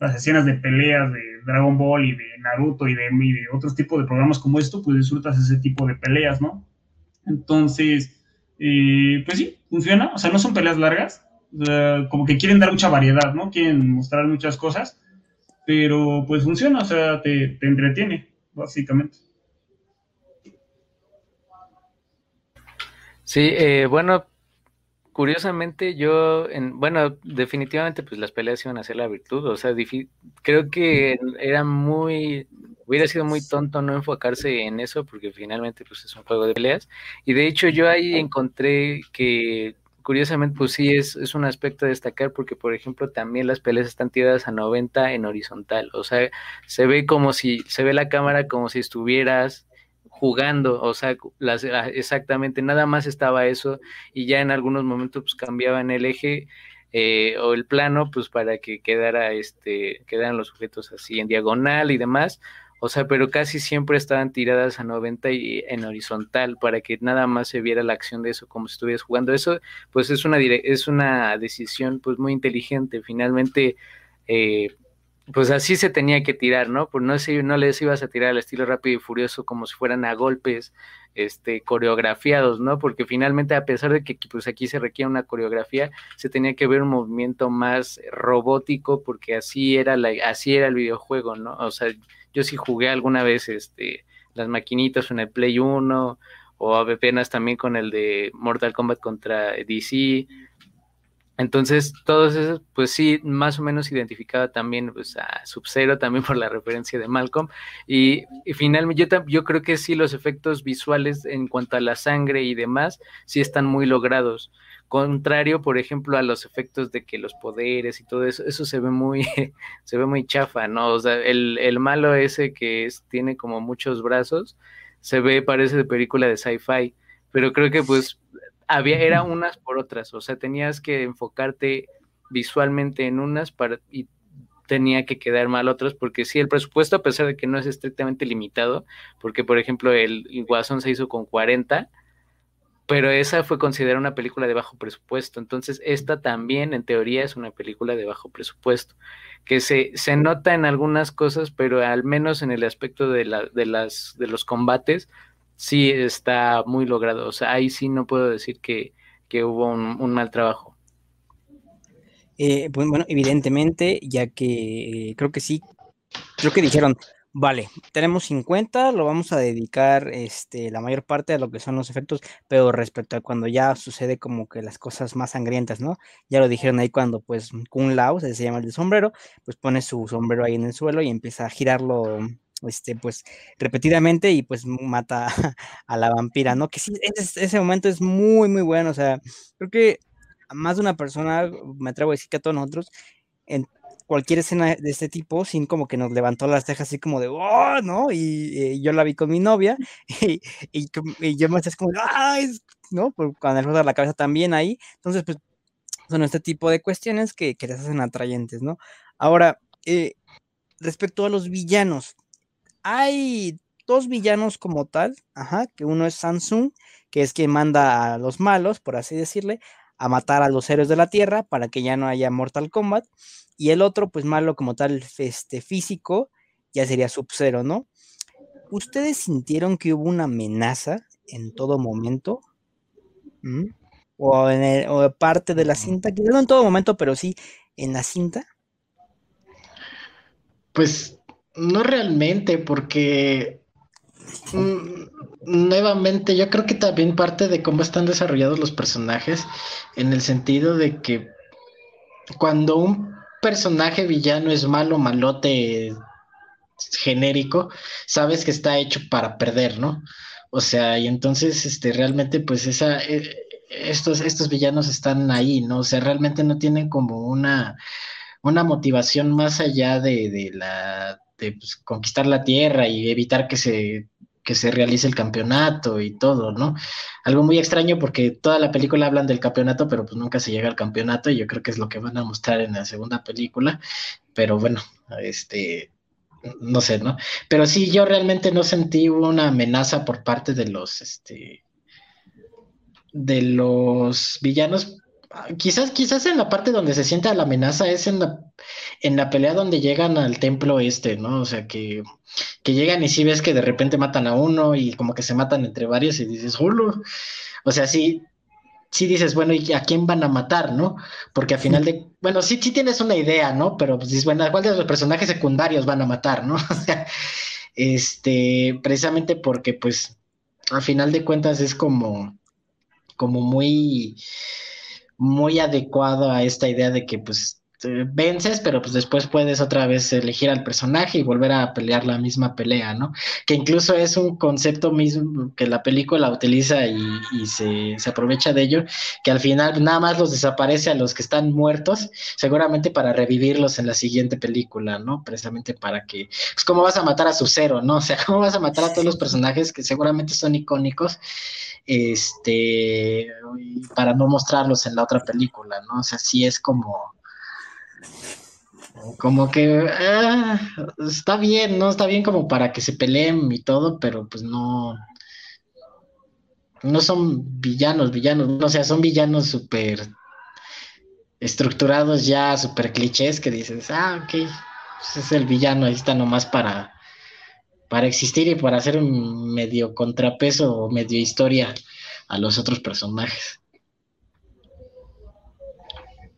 las escenas de peleas de Dragon Ball y de Naruto y de, y de otros tipos de programas como esto, pues disfrutas ese tipo de peleas, ¿no? Entonces, eh, pues sí, funciona, o sea, no son peleas largas, como que quieren dar mucha variedad, ¿no? Quieren mostrar muchas cosas, pero pues funciona, o sea, te, entretiene, básicamente. Sí, eh, bueno, curiosamente yo, en, bueno, definitivamente pues las peleas iban a ser la virtud, o sea, creo que era muy, hubiera sido muy tonto no enfocarse en eso porque finalmente pues es un juego de peleas y de hecho yo ahí encontré que curiosamente, pues sí, es, un aspecto a destacar porque, por ejemplo, también las peleas están tiradas a 90 en horizontal. O sea, se ve como si, se ve la cámara como si estuvieras jugando, o sea, las, ah, exactamente, nada más estaba eso y ya en algunos momentos pues cambiaban el eje eh, o el plano pues para que quedara este, quedaran los objetos así en diagonal y demás, o sea, pero casi siempre estaban tiradas a 90 y en horizontal para que nada más se viera la acción de eso como si estuvieras jugando. Eso, pues es una, es una decisión pues muy inteligente. Finalmente, eh, pues así se tenía que tirar, ¿no? Pues no, si, no les ibas a tirar al estilo rápido y furioso como si fueran a golpes este, coreografiados, ¿no? Porque finalmente, a pesar de que pues aquí se requiere una coreografía, se tenía que ver un movimiento más robótico porque así era, la, así era el videojuego, ¿no? O sea, yo sí jugué alguna vez este, las maquinitas en el Play 1 o apenas también con el de Mortal Kombat contra DC. Entonces, todos esos, pues sí, más o menos identificaba también pues, a Sub-Zero, también por la referencia de Malcolm. Y, finalmente, yo, yo creo que sí, los efectos visuales en cuanto a la sangre y demás, sí están muy logrados. Contrario, por ejemplo, a los efectos de que los poderes y todo eso, eso se ve muy, [laughs] se ve muy chafa, ¿no? O sea, el, el malo ese que es, tiene como muchos brazos, se ve, parece de película de sci-fi, pero creo que pues había, era unas por otras, o sea, tenías que enfocarte visualmente en unas para, y tenía que quedar mal otras, porque sí, el presupuesto, a pesar de que no es estrictamente limitado, porque por ejemplo el, el Guasón se hizo con 40, pero esa fue considerada una película de bajo presupuesto. Entonces, esta también, en teoría, es una película de bajo presupuesto, que se, se nota en algunas cosas, pero al menos en el aspecto de, la, de, las, de los combates, sí está muy logrado. O sea, ahí sí no puedo decir que, que hubo un, mal trabajo. Eh, pues, bueno, evidentemente, ya que creo que sí, creo que dijeron, Vale, tenemos 50, lo vamos a dedicar este, la mayor parte a lo que son los efectos, pero respecto a cuando ya sucede como que las cosas más sangrientas, ¿no? Ya lo dijeron ahí cuando pues Kung Lao, se llama el de sombrero, pues pone su sombrero ahí en el suelo y empieza a girarlo este, pues repetidamente y pues mata a la vampira, ¿no? Que sí, ese, ese momento es muy, muy bueno, o sea, creo que a más de una persona, me atrevo a decir que a todos nosotros, en, cualquier escena de este tipo, sin como que nos levantó las cejas así como de, oh, ¿no? Y, yo la vi con mi novia y, y, yo me hacía como, ¡ay! ¿No? Pues cuando le la cabeza también ahí. Entonces, pues son este tipo de cuestiones que, que les hacen atrayentes, ¿no? Ahora, eh, respecto a los villanos, hay dos villanos como tal, ajá, que uno es Samsung, que es quien manda a los malos, por así decirle, a matar a los héroes de la Tierra para que ya no haya Mortal Kombat. Y el otro, pues malo como tal, este físico, ya sería Sub-Zero, ¿no? ¿Ustedes sintieron que hubo una amenaza en todo momento? ¿Mm? O, en o parte de la cinta, quizás no en todo momento, pero sí en la cinta. Pues no realmente, porque mm, nuevamente yo creo que también parte de cómo están desarrollados los personajes, en el sentido de que cuando un personaje villano es malo, malote, genérico, sabes que está hecho para perder, ¿no? O sea, y entonces, este, realmente, pues esa, eh, estos, estos villanos están ahí, ¿no? O sea, realmente no tienen como una, una motivación más allá de, de la, de pues, conquistar la tierra y evitar que se que se realice el campeonato y todo, ¿no? Algo muy extraño porque toda la película hablan del campeonato, pero pues nunca se llega al campeonato y yo creo que es lo que van a mostrar en la segunda película, pero bueno, este, no sé, ¿no? Pero sí, yo realmente no sentí una amenaza por parte de los, este, de los villanos quizás, quizás en la parte donde se sienta la amenaza es en la, en la pelea donde llegan al templo este, ¿no? O sea, que, que llegan y sí ves que de repente matan a uno y como que se matan entre varios y dices, ¡Hulu! O sea, sí, sí dices, bueno, ¿y a quién van a matar, no? Porque al final de, bueno, sí, sí tienes una idea, ¿no? Pero pues dices, bueno, ¿cuál de los personajes secundarios van a matar, no? [laughs] O sea, este, precisamente porque pues al final de cuentas es como, como muy muy adecuado a esta idea de que pues vences, pero pues después puedes otra vez elegir al personaje y volver a pelear la misma pelea, ¿no? Que incluso es un concepto mismo que la película utiliza y, se, aprovecha de ello, que al final nada más los desaparece a los que están muertos, seguramente para revivirlos en la siguiente película, ¿no? Precisamente para que, pues cómo vas a matar a su cero, ¿no? O sea, cómo vas a matar a todos los personajes que seguramente son icónicos, este, para no mostrarlos en la otra película, ¿no? O sea, sí es como como que ah, está bien, ¿no? Está bien como para que se peleen y todo, pero pues no. No son villanos, villanos, o sea, son villanos súper estructurados ya, súper clichés que dices, ah, ok, pues es el villano, ahí está nomás para, para existir y para hacer un medio contrapeso o medio historia a los otros personajes.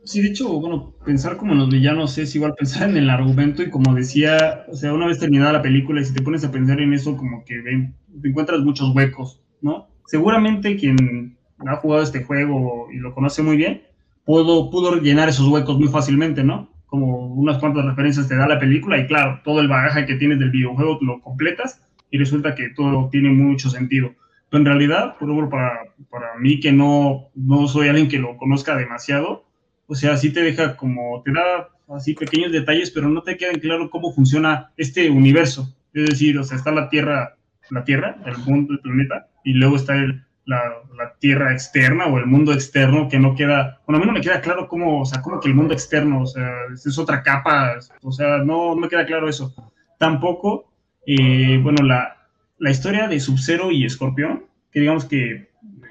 Sí, de hecho, bueno, pensar como en los villanos es igual pensar en el argumento y como decía, o sea, una vez terminada la película y si te pones a pensar en eso, como que ven, te encuentras muchos huecos, ¿no? Seguramente quien ha jugado este juego y lo conoce muy bien, pudo, pudo llenar esos huecos muy fácilmente, ¿no? Como unas cuantas referencias te da la película y claro, todo el bagaje que tienes del videojuego lo completas y resulta que todo tiene mucho sentido. Pero en realidad, por ejemplo, para, para mí que no, no soy alguien que lo conozca demasiado, o sea, sí te deja como, te da así pequeños detalles, pero no te quedan claro cómo funciona este universo. Es decir, o sea, está la Tierra, la Tierra, el mundo, el planeta, y luego está la, Tierra externa o el mundo externo que no queda, bueno, a mí no me queda claro cómo, o sea, cómo que el mundo externo, o sea, es otra capa, o sea, no, me queda claro eso. Tampoco, eh, bueno, la, la historia de Sub-Zero y Escorpión, que digamos que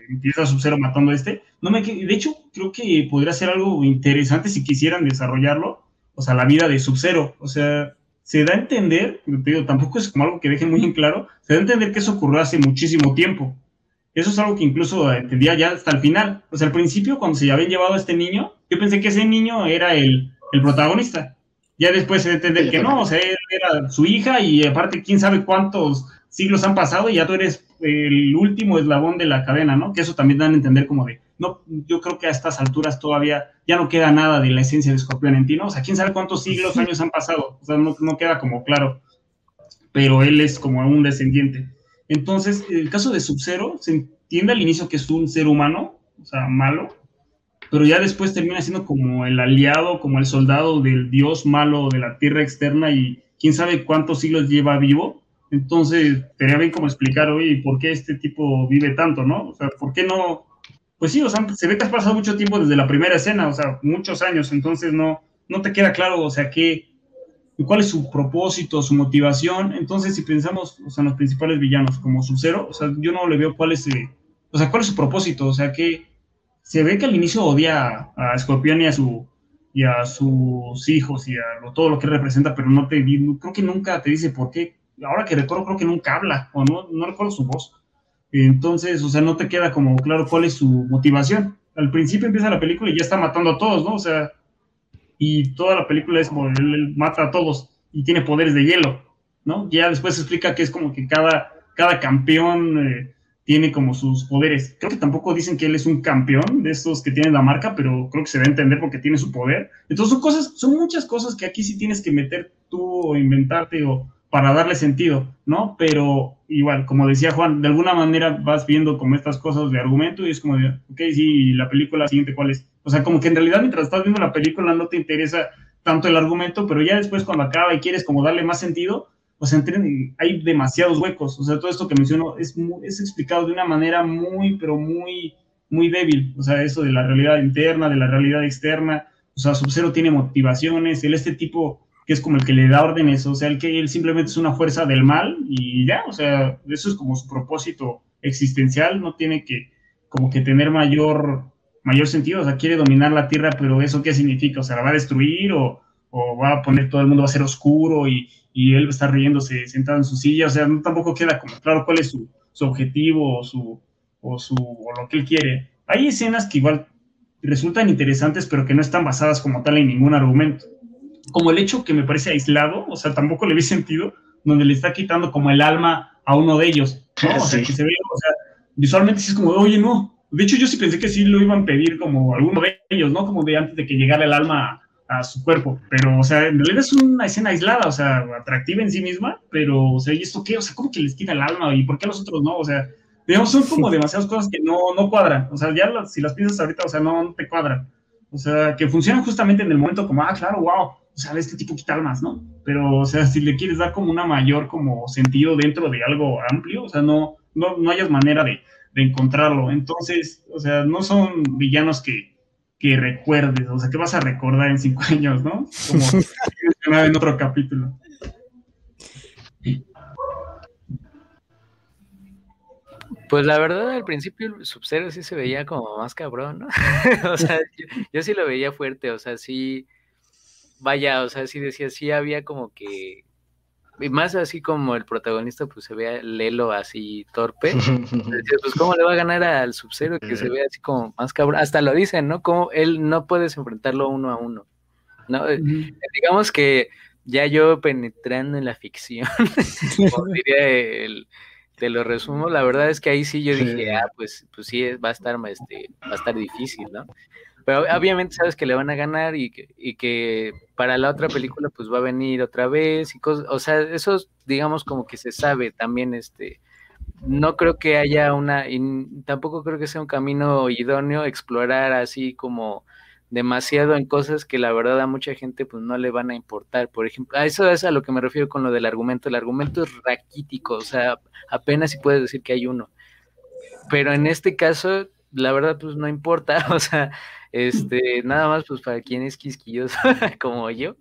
empieza Sub-Zero matando a este, no me, de hecho, creo que podría ser algo interesante si quisieran desarrollarlo, o sea, la vida de Sub-Zero, o sea, se da a entender, te digo, tampoco es como algo que dejen muy en claro, se da a entender que eso ocurrió hace muchísimo tiempo. Eso es algo que incluso entendía ya hasta el final. O sea, al principio, cuando se habían llevado a este niño, yo pensé que ese niño era el, el protagonista. Ya después se entender que no, o sea, él era su hija y aparte, quién sabe cuántos siglos han pasado y ya tú eres el último eslabón de la cadena, ¿no? Que eso también dan a entender como de, no, yo creo que a estas alturas todavía ya no queda nada de la esencia de Escorpión en ti, ¿no? O sea, quién sabe cuántos siglos, años han pasado, o sea, no, no queda como claro, pero él es como un descendiente. Entonces, el caso de Sub-Zero, se entiende al inicio que es un ser humano, o sea, malo, pero ya después termina siendo como el aliado, como el soldado del dios malo de la tierra externa y quién sabe cuántos siglos lleva vivo. Entonces, tenía bien como explicar, oye, ¿por qué este tipo vive tanto, no? O sea, ¿por qué no pues sí, o sea, se ve que has pasado mucho tiempo desde la primera escena, o sea, muchos años, entonces no, no te queda claro, o sea, qué, cuál es su propósito, su motivación. Entonces, si pensamos o sea, en los principales villanos como Sub-Zero, o sea, yo no le veo cuál es, eh, o sea, cuál es su propósito, o sea, que se ve que al inicio odia a Scorpion y a su y a sus hijos y a todo lo que representa, pero no te creo que nunca te dice por qué. Ahora que recuerdo, creo que nunca habla, o no, no recuerdo su voz. Entonces, o sea, no te queda como claro cuál es su motivación. Al principio empieza la película y ya está matando a todos, ¿no? O sea, y toda la película es como él, mata a todos y tiene poderes de hielo, ¿no? Ya después se explica que es como que cada, cada campeón eh, tiene como sus poderes. Creo que tampoco dicen que él es un campeón de estos que tienen la marca, pero creo que se debe entender porque tiene su poder. Entonces son cosas, son muchas cosas que aquí sí tienes que meter tú o inventarte o para darle sentido, ¿no? Pero igual, como decía Juan, de alguna manera vas viendo como estas cosas de argumento y es como de, ok, sí, la película siguiente, ¿cuál es? O sea, como que en realidad mientras estás viendo la película no te interesa tanto el argumento, pero ya después cuando acaba y quieres como darle más sentido, o sea, hay demasiados huecos. O sea, todo esto que menciono es, es explicado de una manera muy, pero muy, muy débil. O sea, eso de la realidad interna, de la realidad externa. O sea, Sub-Zero tiene motivaciones, él este tipo que es como el que le da órdenes, o sea, el que él simplemente es una fuerza del mal y ya, o sea, eso es como su propósito existencial, no tiene que como que tener mayor, mayor sentido, o sea, quiere dominar la Tierra, pero eso qué significa, o sea, la va a destruir o, o va a poner todo el mundo va a ser oscuro y, y él va a estar riéndose sentado en su silla, o sea, no, tampoco queda como claro cuál es su, su objetivo o su, o su, o lo que él quiere. Hay escenas que igual resultan interesantes, pero que no están basadas como tal en ningún argumento como el hecho que me parece aislado, o sea, tampoco le vi sentido, donde le está quitando como el alma a uno de ellos, ¿no? [laughs] O sea, que se ve, o sea, visualmente sí es como, oye, no. De hecho, yo sí pensé que sí lo iban a pedir como alguno de ellos, ¿no? Como de antes de que llegara el alma a su cuerpo, pero, o sea, en realidad es una escena aislada, o sea, atractiva en sí misma, pero, o sea, ¿y esto qué? O sea, ¿cómo que les quita el alma? ¿Y por qué a los otros no? O sea, digamos, son como demasiadas cosas que no, no cuadran, o sea, ya si las piensas ahorita, o sea, no, te cuadran, o sea, que funcionan justamente en el momento como, ah, claro, wow, o sea, este tipo quita almas, ¿no? Pero, o sea, si le quieres dar como una mayor como sentido dentro de algo amplio, o sea, no, no, no hayas manera de, de encontrarlo, entonces, o sea, no son villanos que que recuerdes, o sea, que vas a recordar en cinco [laughs] años, ¿no? Como [laughs] en otro capítulo. Pues la verdad, al principio el Sub-Zero sí se veía como más cabrón, ¿no? [laughs] o sea, yo, sí lo veía fuerte, o sea, sí, vaya, o sea, sí decía, sí había como que y más así como el protagonista pues se ve lelo así torpe, [laughs] pues cómo le va a ganar al Sub-Zero que se ve así como más cabrón, hasta lo dicen, ¿no? Como él no puedes enfrentarlo uno a uno, ¿no? Eh, digamos que ya yo penetrando en la ficción, [laughs] como diría el, te lo resumo, la verdad es que ahí sí yo dije, ah, pues, pues sí, va a estar, este, va a estar difícil, ¿no? Pero obviamente sabes que le van a ganar y que, y que para la otra película pues va a venir otra vez y cosas, o sea, eso digamos como que se sabe también, este, no creo que haya una, y tampoco creo que sea un camino idóneo explorar así como demasiado en cosas que la verdad a mucha gente pues no le van a importar. Por ejemplo, a eso es a lo que me refiero con lo del argumento. El argumento es raquítico, o sea, apenas si puedes decir que hay uno. Pero en este caso, la verdad pues no importa, [laughs] o sea, este, nada más, pues para quien es quisquilloso [laughs] como yo,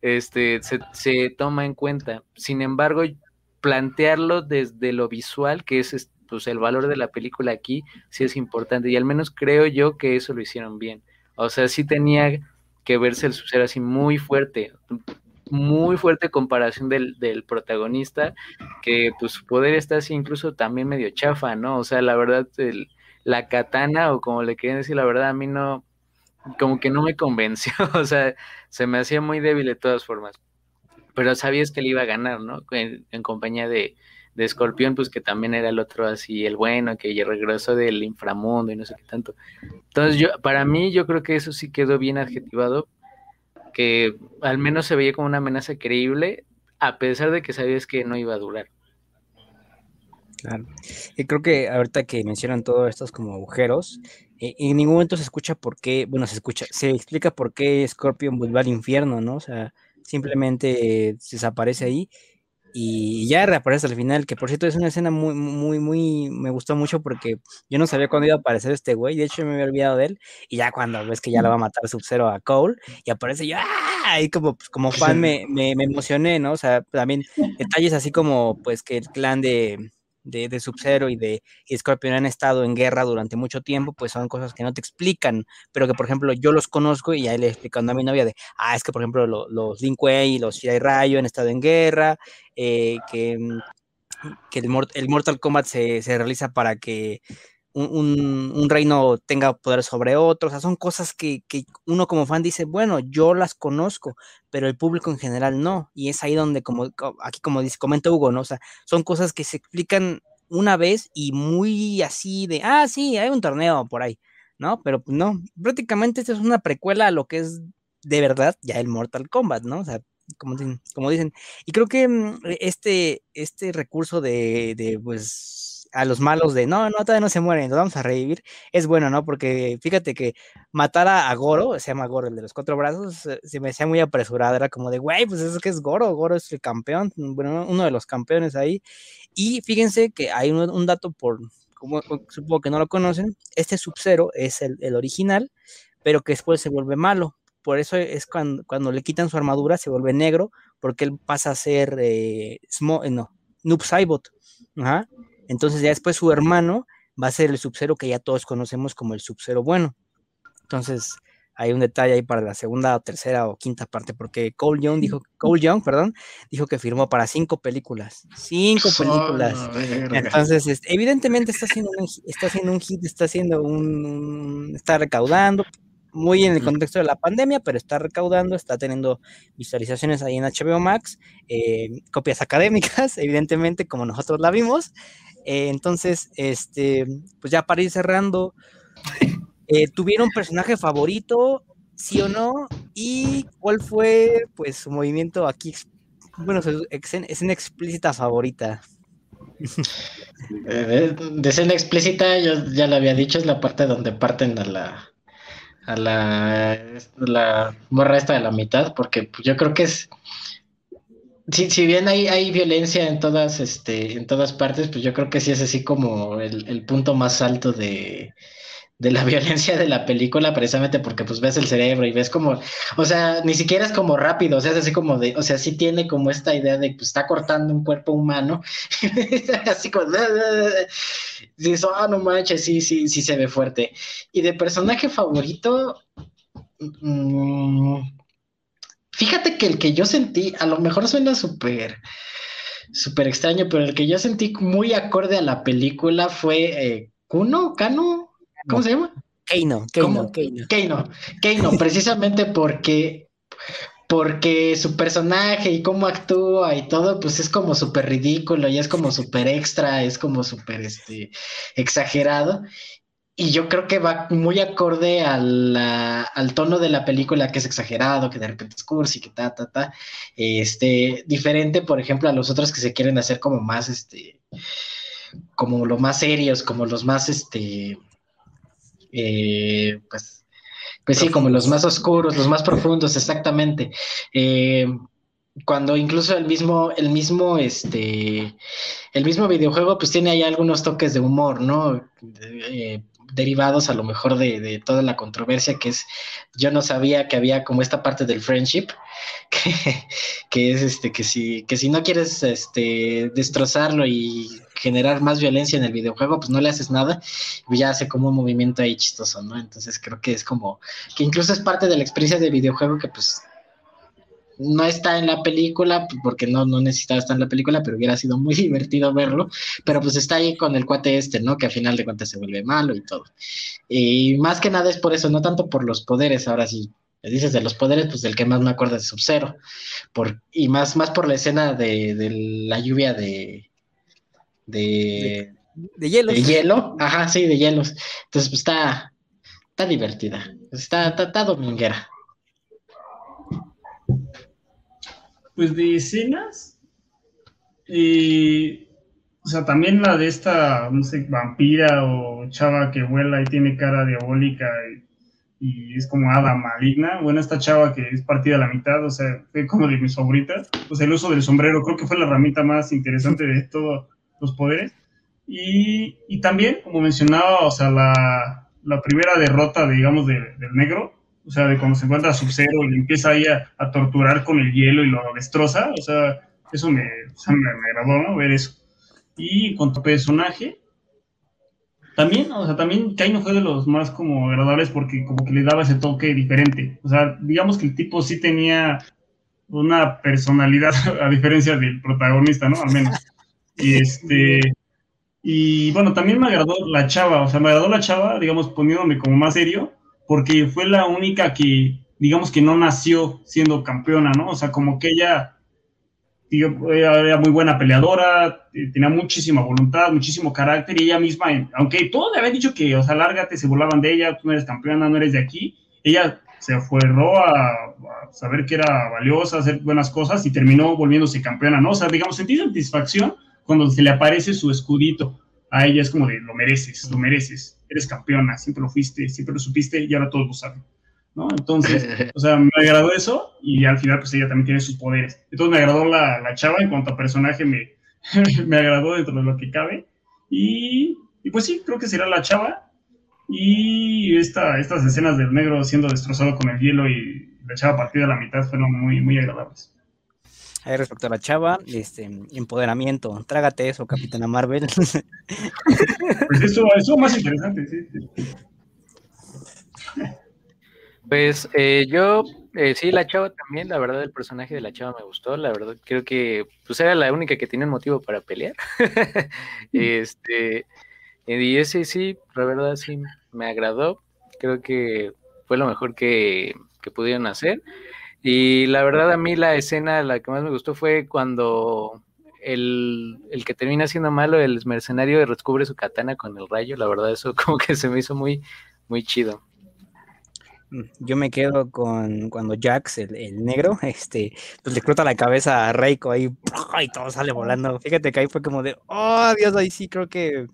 este, se, toma en cuenta. Sin embargo, plantearlo desde lo visual, que es pues, el valor de la película aquí, sí es importante. Y al menos creo yo que eso lo hicieron bien. O sea, sí tenía que verse el suceder así muy fuerte, muy fuerte comparación del, del, protagonista, que pues su poder está así incluso también medio chafa, ¿no? O sea, la verdad, el, la katana, o como le quieren decir, la verdad, a mí no, como que no me [laughs] convenció, o sea, se me hacía muy débil de todas formas. Pero sabías que le iba a ganar, ¿no? En, compañía de, de Escorpión, pues que también era el otro así, el bueno, que regresó del inframundo y no sé qué tanto. Entonces, yo, para mí, yo creo que eso sí quedó bien adjetivado, que al menos se veía como una amenaza creíble, a pesar de que sabías que no iba a durar. Claro. Y creo que ahorita que mencionan todos estos como agujeros, eh, en ningún momento se escucha por qué, bueno, se escucha, se explica por qué Scorpion vuelve al infierno, ¿no? O sea, simplemente desaparece ahí y ya reaparece al final, que por cierto es una escena muy, muy, muy, me gustó mucho porque yo no sabía cuándo iba a aparecer este güey, de hecho me había olvidado de él, y ya cuando ves que ya lo va a matar Sub-Zero a Cole, y aparece yo, ¡ah! Y como, pues, como fan [laughs] me, me, me emocioné, ¿no? O sea, también detalles así como, pues, que el clan de, de, de Sub-Zero y de Scorpion han estado en guerra durante mucho tiempo, pues son cosas que no te explican, pero que por ejemplo yo los conozco y ahí le explicando a mi novia de, ah, es que por ejemplo los Lin Kuei y los Shirai Rayo han estado en guerra, eh, que, mm, que el, el, Mortal Kombat se, se realiza para que un, reino tenga poder sobre otro, o sea, son cosas que, uno como fan dice, bueno, yo las conozco, pero el público en general no, y es ahí donde, como aquí como dice, comenta Hugo, ¿no? O sea, son cosas que se explican una vez y muy así de, ah, sí, hay un torneo por ahí, ¿no? Pero pues no, prácticamente esta es una precuela a lo que es de verdad ya el Mortal Kombat, ¿no? O sea, como dicen, como dicen. y creo que mm, este, este recurso de pues a los malos de no, no, todavía no se mueren, los vamos a revivir, es bueno, ¿no? Porque fíjate que matar a, Goro, se llama Goro, el de los cuatro brazos, eh, se me hacía muy apresurado, era como de, güey, pues eso que es Goro, Goro es el campeón, bueno, uno de los campeones ahí. Y fíjense que hay un, dato por, como supongo que no lo conocen, este Sub-Zero es el, original, pero que después se vuelve malo. Por eso es cuando, cuando le quitan su armadura, se vuelve negro, porque él pasa a ser eh, eh no, Noob Saibot. Ajá. Entonces ya después su hermano va a ser el Sub-Zero que ya todos conocemos como el Sub-Zero bueno. Entonces hay un detalle ahí para la segunda o tercera o quinta parte, porque Cole Young dijo, Cole Young, perdón, dijo que firmó para cinco películas. Cinco películas. Entonces, este, evidentemente está haciendo un, está haciendo un hit, está haciendo un, está recaudando, muy en el contexto de la pandemia, pero está recaudando, está teniendo visualizaciones ahí en HBO Max, eh, copias académicas, [laughs] evidentemente, como nosotros la vimos, eh, entonces, este, pues ya para ir cerrando, eh, ¿tuvieron personaje favorito? ¿Sí o no? ¿Y cuál fue, pues, su movimiento aquí? Bueno, su escena explícita favorita. [laughs] Eh, de escena explícita, yo ya lo había dicho, es la parte donde parten a la a la, la morra esta de la mitad, porque yo creo que es si, si bien hay, hay violencia en todas, este, en todas partes, pues yo creo que sí es así como el, el punto más alto de, de la [laughs] violencia de la película, precisamente porque pues ves el cerebro y ves como, o sea, ni siquiera es como rápido, o sea, es así como de, o sea, sí tiene como esta idea de que pues, está cortando un cuerpo humano, [laughs] así como, [laughs] dices, ah, no manches, sí, sí, sí se ve fuerte. Y de personaje favorito, mmm, fíjate que el que yo sentí, a lo mejor suena súper súper extraño, pero el que yo sentí muy acorde a la película fue eh, Kuno, Kano, ¿Cómo se llama? Keino, Keino, Keino. Keino, Keino, precisamente porque, porque su personaje y cómo actúa y todo, pues es como súper ridículo y es como súper extra, es como súper este, exagerado. Y yo creo que va muy acorde al tono de la película, que es exagerado, que de repente es cursi, que ta, ta, ta. Este, diferente, por ejemplo, a los otros que se quieren hacer como más, este, como los más serios, como los más, este, eh, pues, pues sí, como los más oscuros, los más profundos, exactamente. Eh, cuando incluso el mismo, el mismo, este, el mismo videojuego, pues tiene ahí algunos toques de humor, ¿no? Eh, derivados a lo mejor de, toda la controversia que es, yo no sabía que había como esta parte del friendship, [laughs] que, es este, que si, que si no quieres este, destrozarlo y generar más violencia en el videojuego, pues no le haces nada, y ya hace como un movimiento ahí chistoso, ¿no? Entonces creo que es como, que incluso es parte de la experiencia del videojuego que pues no está en la película, porque no, no necesitaba estar en la película, pero hubiera sido muy [laughs] divertido verlo, pero pues está ahí con el cuate este, ¿no? Que al final de cuentas se vuelve malo y todo. Y más que nada es por eso, no tanto por los poderes, ahora sí, me dices de los poderes, pues del que más me acuerdo es Sub-Zero, y más, más por la escena de, de la lluvia de... De, de, hielos. De hielo, ajá, sí, de hielos. Entonces, pues está, está divertida, está, está, está dominguera. Pues de escenas, y, o sea, también la de esta, no sé, vampira o chava que vuela y tiene cara diabólica y, es como hada maligna. Bueno, esta chava que es partida a la mitad, o sea, fue como de mis favoritas. O sea, el uso del sombrero creo que fue la herramienta más interesante de todos los poderes. Y, y también, como mencionaba, o sea, la, la primera derrota, digamos, del negro, o sea, de cuando se encuentra Sub-Zero y empieza ahí a, torturar con el hielo y lo destroza, o sea, eso me, me, agradó, ¿no? Ver eso. Y en cuanto personaje, también, o sea, también Kaino fue de los más como agradables porque como que le daba ese toque diferente. O sea, digamos que el tipo sí tenía una personalidad [laughs] a diferencia del protagonista, ¿no? Al menos. Y este, y bueno, también me agradó la chava, o sea, me agradó la chava, digamos, poniéndome como más serio, porque fue la única que, digamos que no nació siendo campeona, ¿no? O sea, como que ella, era muy buena peleadora, eh, tenía muchísima voluntad, muchísimo carácter y ella misma, aunque todos le habían dicho que, o sea, lárgate, se burlaban de ella, tú no eres campeona, no eres de aquí, ella se aferró a, a, saber que era valiosa, hacer buenas cosas y terminó volviéndose campeona, ¿no? O sea, digamos, sentí satisfacción cuando se le aparece su escudito a ella es como de lo mereces, lo mereces, eres campeona, siempre lo fuiste, siempre lo supiste y ahora todos lo saben. ¿no? Entonces, [laughs] o sea, me agradó eso y al final pues ella también tiene sus poderes. Entonces me agradó la, la chava en cuanto a personaje, me, [laughs] me agradó dentro de lo que cabe. Y, y, pues sí, creo que será la chava. Y esta, estas escenas del negro siendo destrozado con el hielo y la chava partida a la mitad fueron muy, muy agradables. Ahí respecto a la chava, este, empoderamiento, trágate eso, Capitana Marvel. [laughs] Pues eso, eso más interesante, sí. Pues eh, yo, eh, sí, la chava también, la verdad, el personaje de la chava me gustó, la verdad, creo que pues era la única que tenía un motivo para pelear. [laughs] este, y ese sí, la verdad sí me agradó, creo que fue lo mejor que, que pudieron hacer. Y la verdad a mí la escena, la que más me gustó fue cuando el, que termina siendo malo, el mercenario, descubre su katana con el rayo. La verdad eso [laughs] como que se me hizo muy, muy chido. Yo me quedo con cuando Jax, el, negro, [laughs] este, pues le crota la cabeza a Reiko ahí [laughs] y todo sale volando. Fíjate que ahí fue como de, oh Dios, ahí sí creo que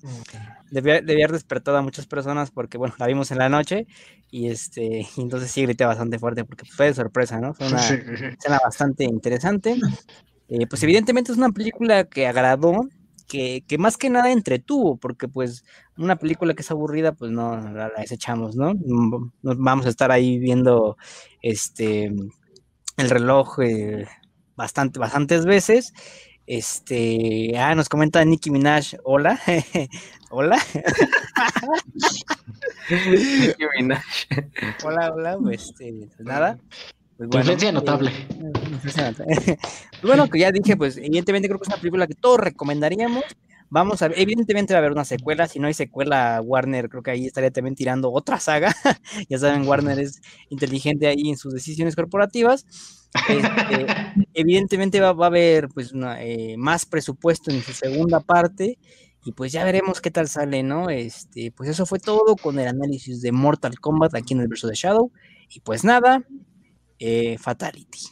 debía, haber despertado a muchas personas porque, bueno, la vimos en la noche y este, y entonces sí grité bastante fuerte porque fue de sorpresa, ¿no? Fue una escena bastante interesante. Eh, pues evidentemente es una película que agradó, que, más que nada entretuvo, porque pues una película que es aburrida, pues no la, desechamos, ¿no? Nos vamos a estar ahí viendo este el reloj eh, bastante, bastantes veces. Este, ah, nos comenta Nicki Minaj, hola, [laughs] hola. [laughs] Nicki Minaj. hola, hola, pues, este, pues nada. Pues bueno, notable. [laughs] [laughs] bueno, que ya dije, pues evidentemente creo que es una película que todos recomendaríamos. Vamos a ver, evidentemente va a haber una secuela. Si no hay secuela, Warner creo que ahí estaría también tirando otra saga. [laughs] ya saben, Warner es inteligente ahí en sus decisiones corporativas. Este, evidentemente va, a haber pues eh, más presupuesto en su segunda parte y pues ya veremos qué tal sale, ¿no? Este, pues eso fue todo con el análisis de Mortal Kombat aquí en el verso de Shadow. Y pues nada, eh, Fatality.